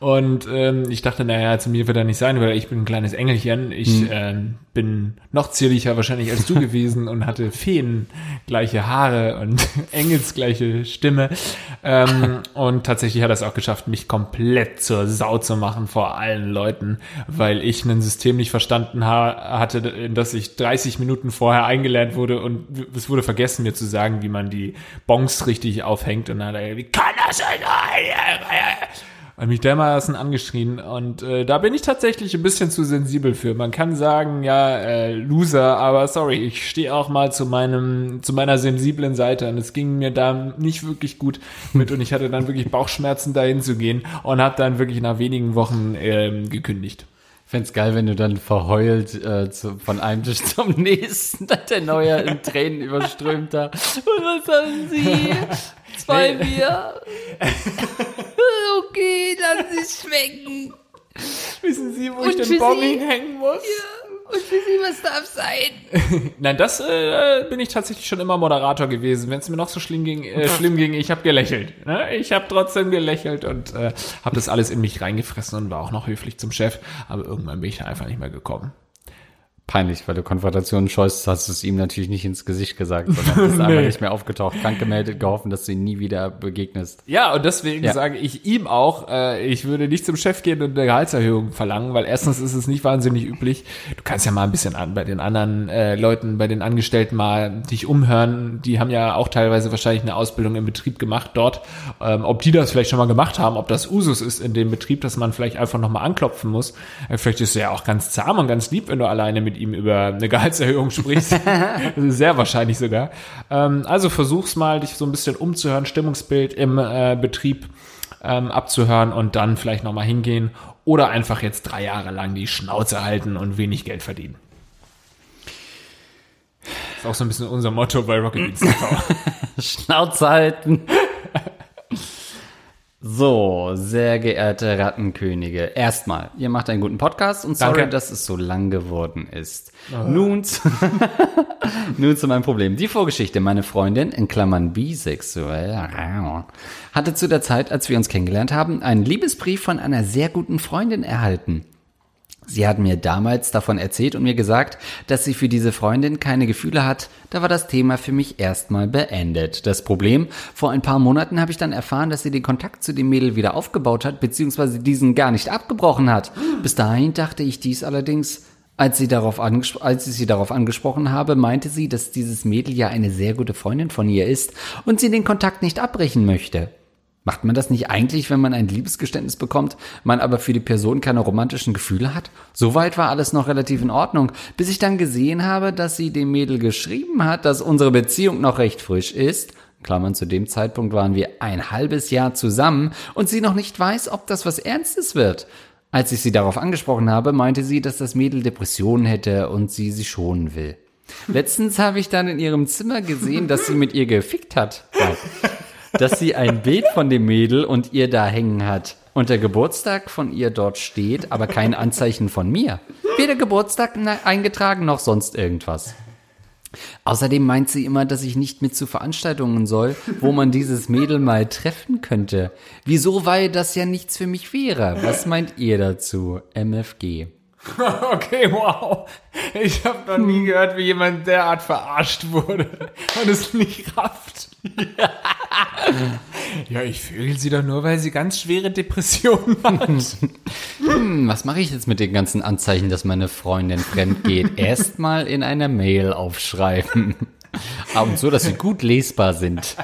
Und ähm, ich dachte, naja, zu mir wird er nicht sein, weil ich bin ein kleines Engelchen. Ich hm. ähm, bin noch zierlicher wahrscheinlich als du gewesen und hatte Feen gleiche Haare und engelsgleiche Stimme. Ähm, und tatsächlich hat er es auch geschafft, mich komplett zur Sau zu machen vor allen Leuten, weil ich ein System nicht verstanden ha hatte, in das ich 30 Minuten vorher eingelernt wurde und es wurde vergessen, mir zu sagen, wie man die Bongs richtig aufhängt. Und dann hat er, wie kann das sein? Hat mich dermaßen angeschrien und äh, da bin ich tatsächlich ein bisschen zu sensibel für. Man kann sagen, ja, äh, Loser, aber sorry, ich stehe auch mal zu meinem, zu meiner sensiblen Seite und es ging mir da nicht wirklich gut mit und ich hatte dann wirklich Bauchschmerzen dahin zu gehen und habe dann wirklich nach wenigen Wochen ähm, gekündigt. Fände geil, wenn du dann verheult äh, zu, von einem Tisch zum nächsten, der Neue in Tränen überströmt da. Und was haben Sie? Zwei Bier. okay, lass es schmecken. Wissen Sie, wo Und ich den Bombing hängen muss? Ja. Und für Sie, was darf sein? Nein, das äh, bin ich tatsächlich schon immer Moderator gewesen. Wenn es mir noch so schlimm ging, äh, schlimm ging ich habe gelächelt. Ne? Ich habe trotzdem gelächelt und äh, habe das alles in mich reingefressen und war auch noch höflich zum Chef. Aber irgendwann bin ich da einfach nicht mehr gekommen peinlich, weil du Konfrontationen scheust, hast du es ihm natürlich nicht ins Gesicht gesagt, sondern bist nee. einfach nicht mehr aufgetaucht, krank gemeldet, gehofft, dass du ihn nie wieder begegnest. Ja, und deswegen ja. sage ich ihm auch, äh, ich würde nicht zum Chef gehen und eine Gehaltserhöhung verlangen, weil erstens ist es nicht wahnsinnig üblich. Du kannst ja mal ein bisschen an, bei den anderen äh, Leuten, bei den Angestellten mal dich umhören. Die haben ja auch teilweise wahrscheinlich eine Ausbildung im Betrieb gemacht dort. Ähm, ob die das vielleicht schon mal gemacht haben, ob das Usus ist in dem Betrieb, dass man vielleicht einfach nochmal anklopfen muss. Äh, vielleicht ist es ja auch ganz zahm und ganz lieb, wenn du alleine mit mit ihm über eine Gehaltserhöhung sprichst. Sehr wahrscheinlich sogar. Ähm, also versuch's mal, dich so ein bisschen umzuhören, Stimmungsbild im äh, Betrieb ähm, abzuhören und dann vielleicht nochmal hingehen oder einfach jetzt drei Jahre lang die Schnauze halten und wenig Geld verdienen. Das ist auch so ein bisschen unser Motto bei Rocket Beats TV. Schnauze halten. So, sehr geehrte Rattenkönige. Erstmal, ihr macht einen guten Podcast und sorry, Danke. dass es so lang geworden ist. Oh. Nun, zu, nun zu meinem Problem. Die Vorgeschichte. Meine Freundin, in Klammern bisexuell, hatte zu der Zeit, als wir uns kennengelernt haben, einen Liebesbrief von einer sehr guten Freundin erhalten. Sie hat mir damals davon erzählt und mir gesagt, dass sie für diese Freundin keine Gefühle hat. Da war das Thema für mich erstmal beendet. Das Problem, vor ein paar Monaten habe ich dann erfahren, dass sie den Kontakt zu dem Mädel wieder aufgebaut hat, beziehungsweise diesen gar nicht abgebrochen hat. Bis dahin dachte ich dies allerdings, als, sie darauf als ich sie darauf angesprochen habe, meinte sie, dass dieses Mädel ja eine sehr gute Freundin von ihr ist und sie den Kontakt nicht abbrechen möchte. Macht man das nicht eigentlich, wenn man ein Liebesgeständnis bekommt, man aber für die Person keine romantischen Gefühle hat? Soweit war alles noch relativ in Ordnung, bis ich dann gesehen habe, dass sie dem Mädel geschrieben hat, dass unsere Beziehung noch recht frisch ist. Klammern, zu dem Zeitpunkt waren wir ein halbes Jahr zusammen und sie noch nicht weiß, ob das was Ernstes wird. Als ich sie darauf angesprochen habe, meinte sie, dass das Mädel Depressionen hätte und sie sie schonen will. Letztens habe ich dann in ihrem Zimmer gesehen, dass sie mit ihr gefickt hat dass sie ein Bild von dem Mädel und ihr da hängen hat. Und der Geburtstag von ihr dort steht, aber kein Anzeichen von mir. Weder Geburtstag eingetragen noch sonst irgendwas. Außerdem meint sie immer, dass ich nicht mit zu Veranstaltungen soll, wo man dieses Mädel mal treffen könnte. Wieso, weil das ja nichts für mich wäre? Was meint ihr dazu? MFG. Okay, wow. Ich habe noch nie gehört, wie jemand derart verarscht wurde und es nicht rafft. ja, ich vögel sie doch nur, weil sie ganz schwere Depressionen hat. Hm, was mache ich jetzt mit den ganzen Anzeichen, dass meine Freundin fremd geht? Erstmal in einer Mail aufschreiben. Aber so, dass sie gut lesbar sind.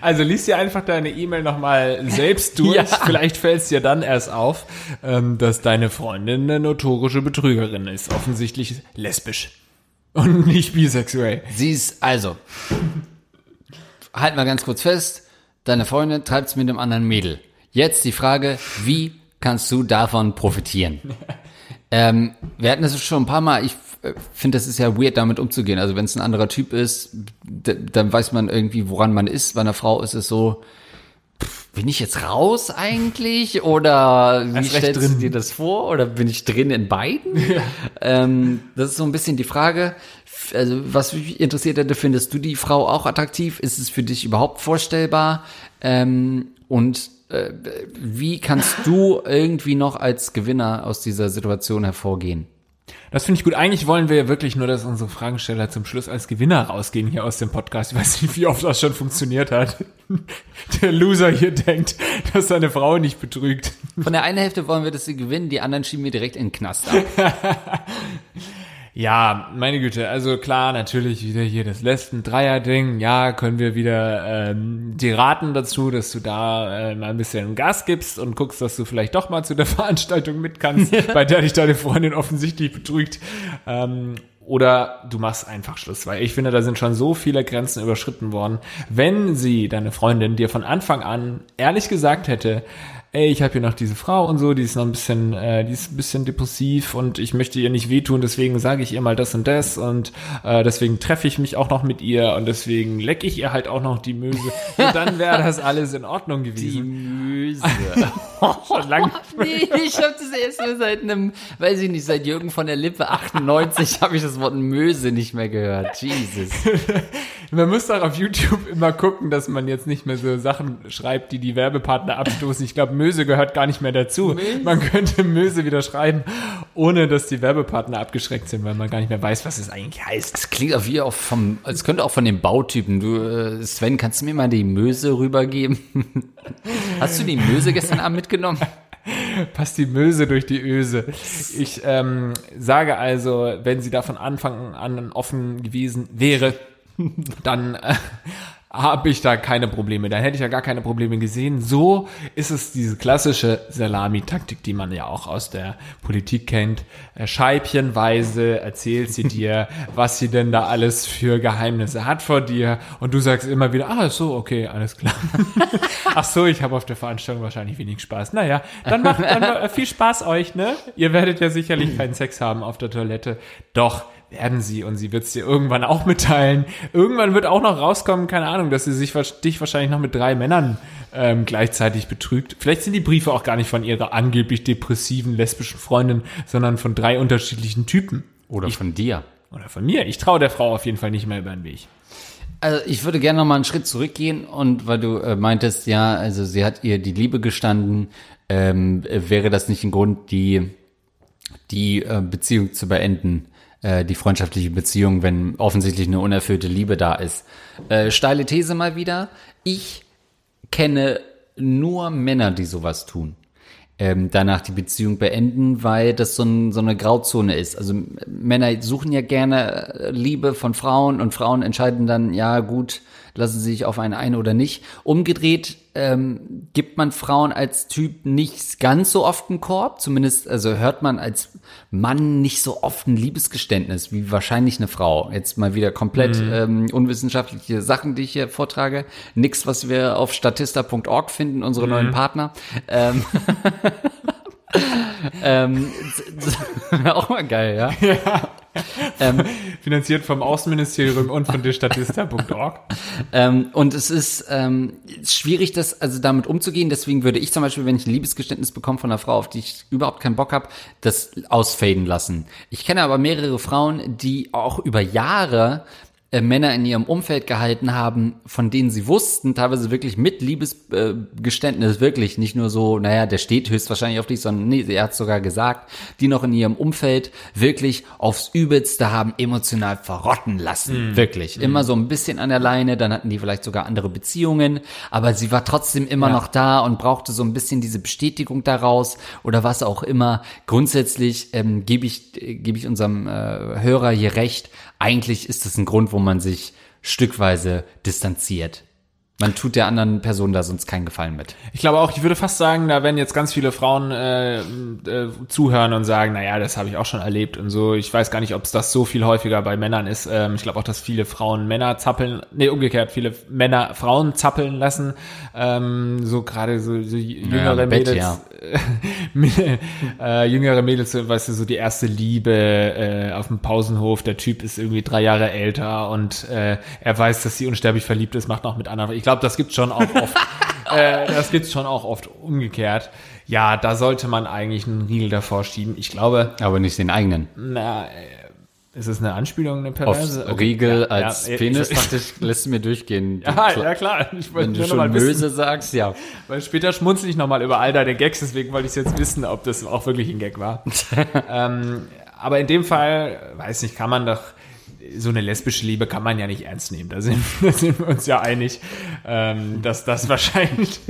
Also liest dir einfach deine E-Mail nochmal selbst durch. ja. Vielleicht fällt es dir dann erst auf, ähm, dass deine Freundin eine notorische Betrügerin ist. Offensichtlich lesbisch. Und nicht bisexuell. Sie ist, also, halt mal ganz kurz fest, deine Freundin treibt's mit einem anderen Mädel. Jetzt die Frage, wie kannst du davon profitieren? ähm, wir hatten das schon ein paar Mal, ich finde, das ist ja weird, damit umzugehen. Also wenn es ein anderer Typ ist, dann weiß man irgendwie, woran man ist. Bei einer Frau ist es so, bin ich jetzt raus eigentlich? Oder wie stellst drin. du dir das vor? Oder bin ich drin in beiden? Ja. Ähm, das ist so ein bisschen die Frage. Also, was mich interessiert hätte, findest du die Frau auch attraktiv? Ist es für dich überhaupt vorstellbar? Ähm, und äh, wie kannst du irgendwie noch als Gewinner aus dieser Situation hervorgehen? Das finde ich gut. Eigentlich wollen wir ja wirklich nur, dass unsere Fragensteller zum Schluss als Gewinner rausgehen hier aus dem Podcast. Ich weiß nicht, wie oft das schon funktioniert hat. Der Loser hier denkt, dass seine Frau nicht betrügt. Von der einen Hälfte wollen wir, dass sie gewinnen, die anderen schieben wir direkt in den Knast ab. Ja, meine Güte, also klar, natürlich wieder hier das Lesben-Dreier-Ding. Ja, können wir wieder ähm, die raten dazu, dass du da äh, mal ein bisschen Gas gibst und guckst, dass du vielleicht doch mal zu der Veranstaltung mit kannst, bei der dich deine Freundin offensichtlich betrügt. Ähm, oder du machst einfach Schluss, weil ich finde, da sind schon so viele Grenzen überschritten worden. Wenn sie, deine Freundin, dir von Anfang an ehrlich gesagt hätte, ey, ich habe hier noch diese Frau und so, die ist noch ein bisschen, äh, die ist ein bisschen depressiv und ich möchte ihr nicht wehtun, deswegen sage ich ihr mal das und das und äh, deswegen treffe ich mich auch noch mit ihr und deswegen leck ich ihr halt auch noch die Möse. Und dann wäre das alles in Ordnung Die gewesen. Möse. Schon lang. nee, ich habe das erst mal seit einem, weiß ich nicht, seit Jürgen von der Lippe 98 habe ich das Wort Möse nicht mehr gehört. Jesus. Man muss doch auf YouTube immer gucken, dass man jetzt nicht mehr so Sachen schreibt, die die Werbepartner abstoßen. Ich glaube, Möse gehört gar nicht mehr dazu. Man könnte Möse wieder schreiben, ohne dass die Werbepartner abgeschreckt sind, weil man gar nicht mehr weiß, was es eigentlich heißt. Das klingt auch wie auch vom, es könnte auch von den Bautypen. Du, äh, Sven, kannst du mir mal die Möse rübergeben? Hast du die Möse gestern Abend mitgenommen? Passt die Möse durch die Öse. Ich ähm, sage also, wenn sie da von Anfang an offen gewesen wäre, dann äh, habe ich da keine Probleme. Dann hätte ich ja gar keine Probleme gesehen. So ist es diese klassische Salami-Taktik, die man ja auch aus der Politik kennt. Äh, Scheibchenweise erzählt sie dir, was sie denn da alles für Geheimnisse hat vor dir. Und du sagst immer wieder, ah, so, okay, alles klar. Ach so, ich habe auf der Veranstaltung wahrscheinlich wenig Spaß. Naja, dann macht dann äh, viel Spaß euch, ne? Ihr werdet ja sicherlich keinen Sex haben auf der Toilette. Doch, werden sie und sie wird es dir irgendwann auch mitteilen. Irgendwann wird auch noch rauskommen, keine Ahnung, dass sie sich dich wahrscheinlich noch mit drei Männern ähm, gleichzeitig betrügt. Vielleicht sind die Briefe auch gar nicht von ihrer angeblich depressiven lesbischen Freundin, sondern von drei unterschiedlichen Typen. Oder von dir? Oder von mir. Ich traue der Frau auf jeden Fall nicht mehr über den Weg. Also ich würde gerne noch mal einen Schritt zurückgehen und weil du äh, meintest, ja, also sie hat ihr die Liebe gestanden, ähm, äh, wäre das nicht ein Grund, die die äh, Beziehung zu beenden, äh, die freundschaftliche Beziehung, wenn offensichtlich eine unerfüllte Liebe da ist. Äh, steile These mal wieder. Ich kenne nur Männer, die sowas tun. Ähm, danach die Beziehung beenden, weil das so, ein, so eine Grauzone ist. Also Männer suchen ja gerne äh, Liebe von Frauen und Frauen entscheiden dann, ja gut, lassen sie sich auf einen ein oder nicht. Umgedreht ähm, gibt man Frauen als Typ nicht ganz so oft einen Korb, zumindest also hört man als Mann nicht so oft ein Liebesgeständnis wie wahrscheinlich eine Frau. Jetzt mal wieder komplett ähm, unwissenschaftliche Sachen, die ich hier vortrage. Nix, was wir auf statista.org finden, unsere neuen Partner. Ähm, ähm, auch mal geil, ja. Ähm, Finanziert vom Außenministerium und von derstatista.org. Ähm, und es ist ähm, schwierig, das also damit umzugehen. Deswegen würde ich zum Beispiel, wenn ich ein Liebesgeständnis bekomme von einer Frau, auf die ich überhaupt keinen Bock habe, das ausfaden lassen. Ich kenne aber mehrere Frauen, die auch über Jahre äh, Männer in ihrem Umfeld gehalten haben, von denen sie wussten, teilweise wirklich mit Liebesgeständnis, wirklich nicht nur so, naja, der steht höchstwahrscheinlich auf dich, sondern nee, er hat sogar gesagt, die noch in ihrem Umfeld wirklich aufs Übelste haben emotional verrotten lassen. Wirklich. Immer so ein bisschen an der Leine, dann hatten die vielleicht sogar andere Beziehungen, aber sie war trotzdem immer noch da und brauchte so ein bisschen diese Bestätigung daraus oder was auch immer. Grundsätzlich ähm, gebe ich, äh, gebe ich unserem äh, Hörer hier recht. Eigentlich ist das ein Grund, wo man sich stückweise distanziert. Man tut der anderen Person da sonst keinen Gefallen mit. Ich glaube auch, ich würde fast sagen, da werden jetzt ganz viele Frauen äh, äh, zuhören und sagen, naja, das habe ich auch schon erlebt und so. Ich weiß gar nicht, ob es das so viel häufiger bei Männern ist. Ähm, ich glaube auch, dass viele Frauen Männer zappeln, nee, umgekehrt, viele Männer Frauen zappeln lassen. Ähm, so gerade so, so jüngere Bett, Mädels. ja. äh, jüngere Mädels, weißt du, so die erste Liebe äh, auf dem Pausenhof. Der Typ ist irgendwie drei Jahre älter und äh, er weiß, dass sie unsterblich verliebt ist, macht noch mit anderen. Ich glaube, das gibt's schon auch oft. äh, das gibt's schon auch oft umgekehrt. Ja, da sollte man eigentlich einen Riegel davor schieben. Ich glaube, Aber nicht den eigenen. na, äh, ist es eine Anspielung, eine Auf perverse? Okay, Riegel ja, als ja, Penis, Ich, dachte ich, lässt du mir durchgehen. Du ja, Kla- ja, klar. Ich Wenn du schon. Möse sagst, ja. Weil später schmunzel ich nochmal über all deine Gags, deswegen wollte ich jetzt wissen, ob das auch wirklich ein Gag war. ähm, aber in dem Fall, weiß nicht, kann man doch so eine lesbische Liebe kann man ja nicht ernst nehmen. Da sind, da sind wir uns ja einig, ähm, dass das wahrscheinlich,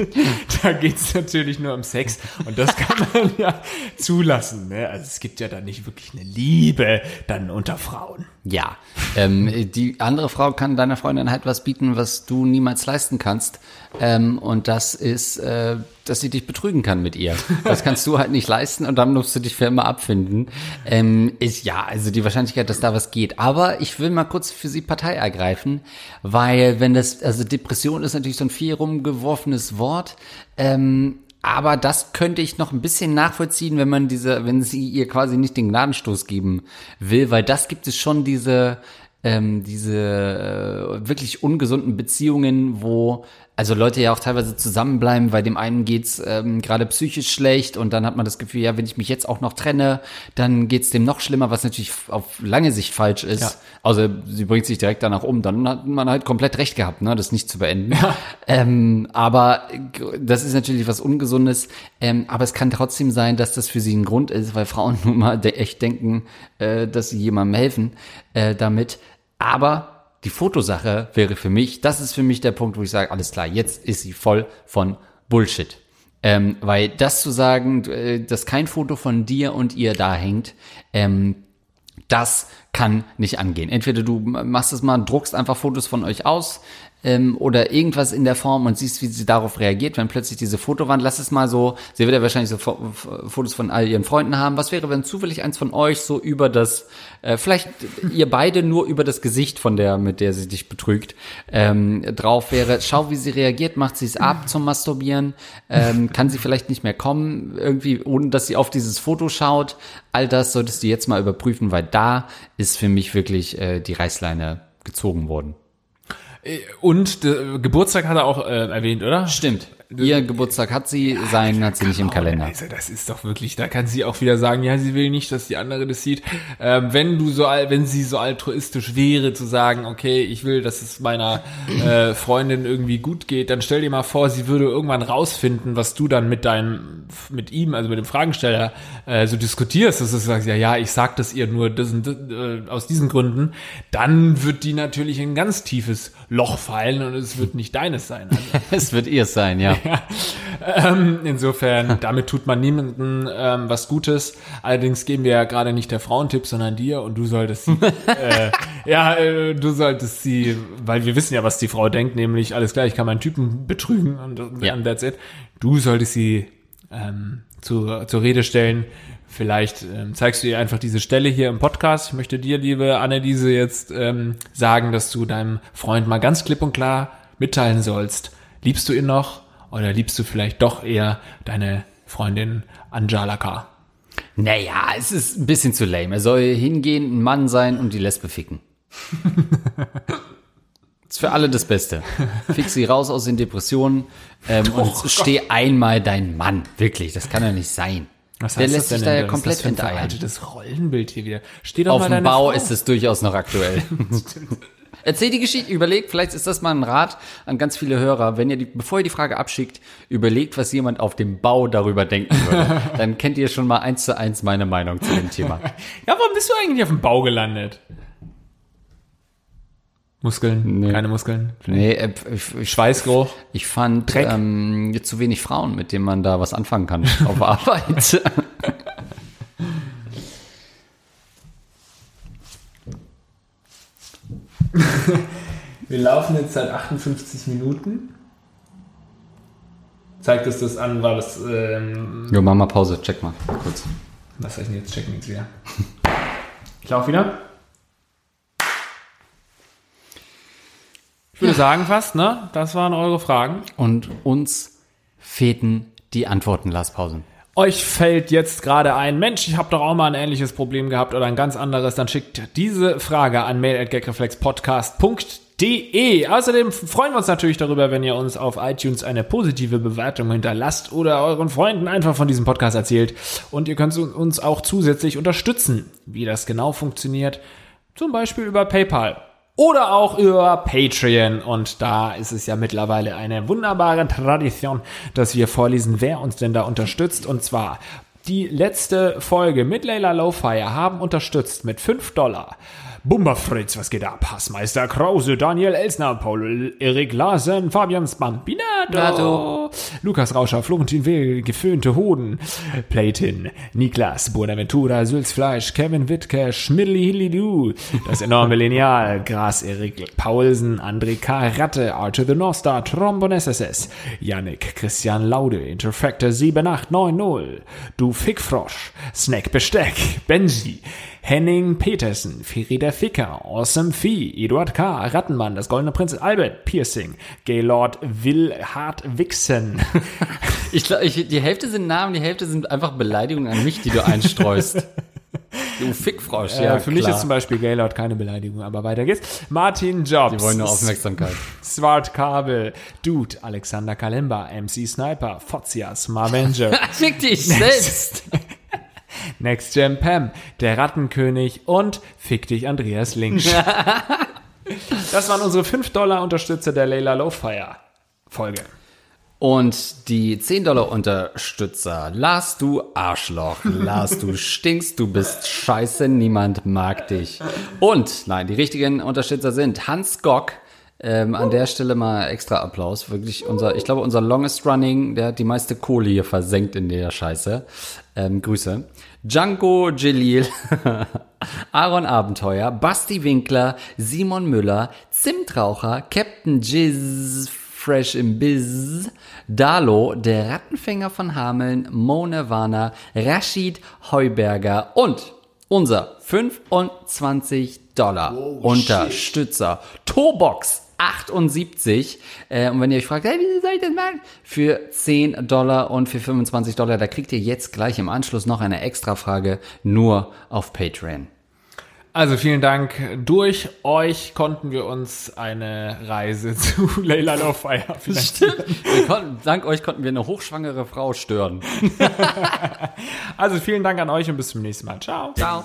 da geht es natürlich nur um Sex und das kann man ja zulassen. Ne? Also es gibt ja da nicht wirklich eine Liebe dann unter Frauen. Ja, ähm, die andere Frau kann deiner Freundin halt was bieten, was du niemals leisten kannst. Ähm, und das ist, äh, dass sie dich betrügen kann mit ihr. Das kannst du halt nicht leisten und dann musst du dich für immer abfinden. Ähm, ist ja, also die Wahrscheinlichkeit, dass da was geht. Aber ich will mal kurz für sie Partei ergreifen, weil wenn das, also Depression ist natürlich so ein viel rumgeworfenes Wort. Ähm, aber das könnte ich noch ein bisschen nachvollziehen, wenn man diese, wenn sie ihr quasi nicht den Gnadenstoß geben will, weil das gibt es schon diese, ähm, diese äh, wirklich ungesunden Beziehungen, wo also Leute ja auch teilweise zusammenbleiben, weil dem einen geht's ähm, gerade psychisch schlecht und dann hat man das Gefühl, ja, wenn ich mich jetzt auch noch trenne, dann geht's dem noch schlimmer, was natürlich auf lange Sicht falsch ist. Ja. Also sie bringt sich direkt danach um, dann hat man halt komplett recht gehabt, ne, das nicht zu beenden. Ja. Ähm, aber das ist natürlich was Ungesundes, ähm, aber es kann trotzdem sein, dass das für sie ein Grund ist, weil Frauen nun mal echt denken, äh, dass sie jemandem helfen äh, damit. Aber die Fotosache wäre für mich, das ist für mich der Punkt, wo ich sage, alles klar, jetzt ist sie voll von Bullshit. Ähm, weil das zu sagen, äh, dass kein Foto von dir und ihr da hängt, ähm, das kann nicht angehen. Entweder du machst es mal, druckst einfach Fotos von euch aus, ähm, oder irgendwas in der Form und siehst, wie sie darauf reagiert, wenn plötzlich diese Fotowand, lass es mal so, sie wird ja wahrscheinlich so Fotos von all ihren Freunden haben. Was wäre, wenn zufällig eins von euch so über das, äh, vielleicht ihr beide nur über das Gesicht von der, mit der sie dich betrügt, ähm, drauf wäre. Schau, wie sie reagiert, macht sie es ab zum Masturbieren, ähm, kann sie vielleicht nicht mehr kommen, irgendwie, ohne dass sie auf dieses Foto schaut. All das solltest du jetzt mal überprüfen, weil da ist für mich wirklich äh, die Reißleine gezogen worden. Und äh, Geburtstag hat er auch äh, erwähnt, oder? Stimmt. Ihr Geburtstag hat sie, sein hat sie nicht im Kalender. Also das ist doch wirklich, da kann sie auch wieder sagen, ja, sie will nicht, dass die andere das sieht. Ähm, wenn du so, wenn sie so altruistisch wäre, zu sagen, okay, ich will, dass es meiner äh, Freundin irgendwie gut geht, dann stell dir mal vor, sie würde irgendwann rausfinden, was du dann mit deinem, mit ihm, also mit dem Fragensteller, äh, so diskutierst, dass du sagst, ja, ja, ich sag das ihr nur das, das, äh, aus diesen Gründen, dann wird die natürlich in ein ganz tiefes Loch fallen und es wird nicht deines sein. Also. es wird ihr sein, ja. Ja. Ähm, insofern, damit tut man niemandem ähm, was Gutes. Allerdings geben wir ja gerade nicht der Frauentipp, sondern dir und du solltest sie, äh, ja, äh, du solltest sie, weil wir wissen ja, was die Frau denkt, nämlich alles klar, ich kann meinen Typen betrügen und, ja. und that's it. Du solltest sie ähm, zu, zur Rede stellen. Vielleicht ähm, zeigst du ihr einfach diese Stelle hier im Podcast. Ich möchte dir, liebe Anneliese, jetzt ähm, sagen, dass du deinem Freund mal ganz klipp und klar mitteilen sollst. Liebst du ihn noch? Oder liebst du vielleicht doch eher deine Freundin Anjalaka? Naja, es ist ein bisschen zu lame. Er soll hingehen, ein Mann sein und die Lesbe ficken. ist für alle das Beste. Fix sie raus aus den Depressionen ähm, oh, und steh einmal dein Mann. Wirklich, das kann ja nicht sein. Was Der lässt sich da ja komplett hintereiern. Das Rollenbild hier wieder. Steh doch Auf mal dem Bau Frau. ist es durchaus noch aktuell. Erzähl die Geschichte, überlegt, vielleicht ist das mal ein Rat an ganz viele Hörer, wenn ihr die, bevor ihr die Frage abschickt, überlegt, was jemand auf dem Bau darüber denken würde. Dann kennt ihr schon mal eins zu eins meine Meinung zu dem Thema. ja, warum bist du eigentlich auf dem Bau gelandet? Muskeln, nee. keine Muskeln. Nee, äh, ich, Schweißgeruch. Ich fand Dreck. Ähm, zu wenig Frauen, mit denen man da was anfangen kann auf Arbeit. Wir laufen jetzt seit 58 Minuten. Zeigt es das an, war das. Ähm, jo, mach mal Pause, check mal kurz. Was soll ich denn jetzt checken jetzt wieder? Ich laufe wieder. Ich würde ja. sagen fast, ne? Das waren eure Fragen. Und uns fehlten die Antworten, Lars Pausen euch fällt jetzt gerade ein, Mensch, ich habe doch auch mal ein ähnliches Problem gehabt oder ein ganz anderes, dann schickt diese Frage an mail@gagreflexpodcast.de. Außerdem freuen wir uns natürlich darüber, wenn ihr uns auf iTunes eine positive Bewertung hinterlasst oder euren Freunden einfach von diesem Podcast erzählt. Und ihr könnt uns auch zusätzlich unterstützen. Wie das genau funktioniert, zum Beispiel über PayPal oder auch über Patreon. Und da ist es ja mittlerweile eine wunderbare Tradition, dass wir vorlesen, wer uns denn da unterstützt. Und zwar die letzte Folge mit Layla Lowfire haben unterstützt mit 5 Dollar. Bumba Fritz, was geht ab? Hassmeister Krause, Daniel Elsner, Paul Erik Larsen, Fabian Spampinato, Nato. Lukas Rauscher, Florentin Will, Geföhnte Hoden, Playtin, Niklas, Bonaventura, Sülzfleisch, Kevin Wittke, Schmidli Hillidu, das enorme Lineal, Gras Erik Paulsen, André K. Ratte, Archer the North Star, Trombon SSS, Yannick, Christian Laude, Interfactor 7890, Du Fickfrosch, Snack Besteck, Benji, Henning Petersen, Ferida Ficker, Awesome Vieh, Eduard K., Rattenmann, das Goldene Prinz Albert, Piercing, Gaylord Will Hart Wixen, Ich glaube, die Hälfte sind Namen, die Hälfte sind einfach Beleidigungen an mich, die du einstreust. du Fickfrosch, ja. äh, für mich klar. ist zum Beispiel Gaylord keine Beleidigung, aber weiter geht's. Martin Jobs, Die wollen nur Aufmerksamkeit. Swart Kabel, Dude, Alexander Kalemba, MC Sniper, Fotzias, Marvenger, Fick dich selbst. Next Gen Pam, der Rattenkönig und Fick dich Andreas Links. das waren unsere 5 Dollar Unterstützer der Layla Lowfire Folge. Und die 10 Dollar Unterstützer. Lars, du Arschloch. Lars, du stinkst, du bist scheiße, niemand mag dich. Und, nein, die richtigen Unterstützer sind Hans Gock. Ähm, an der Stelle mal extra Applaus. Wirklich unser, ich glaube, unser longest running, der hat die meiste Kohle hier versenkt in der Scheiße. Ähm, Grüße. Django Jalil, Aaron Abenteuer, Basti Winkler, Simon Müller, Zimtraucher, Captain Jizz, Fresh im Biz, Dalo, der Rattenfänger von Hameln, Mone Warner, Rashid Heuberger und unser 25 Dollar Unterstützer Tobox 78. Äh, und wenn ihr euch fragt, hey, wie soll ich das machen? Für 10 Dollar und für 25 Dollar, da kriegt ihr jetzt gleich im Anschluss noch eine extra Frage nur auf Patreon. Also vielen Dank. Durch euch konnten wir uns eine Reise zu Layla Lowfire finanzieren. Wir konnten, dank euch konnten wir eine hochschwangere Frau stören. Also vielen Dank an euch und bis zum nächsten Mal. Ciao. Ciao.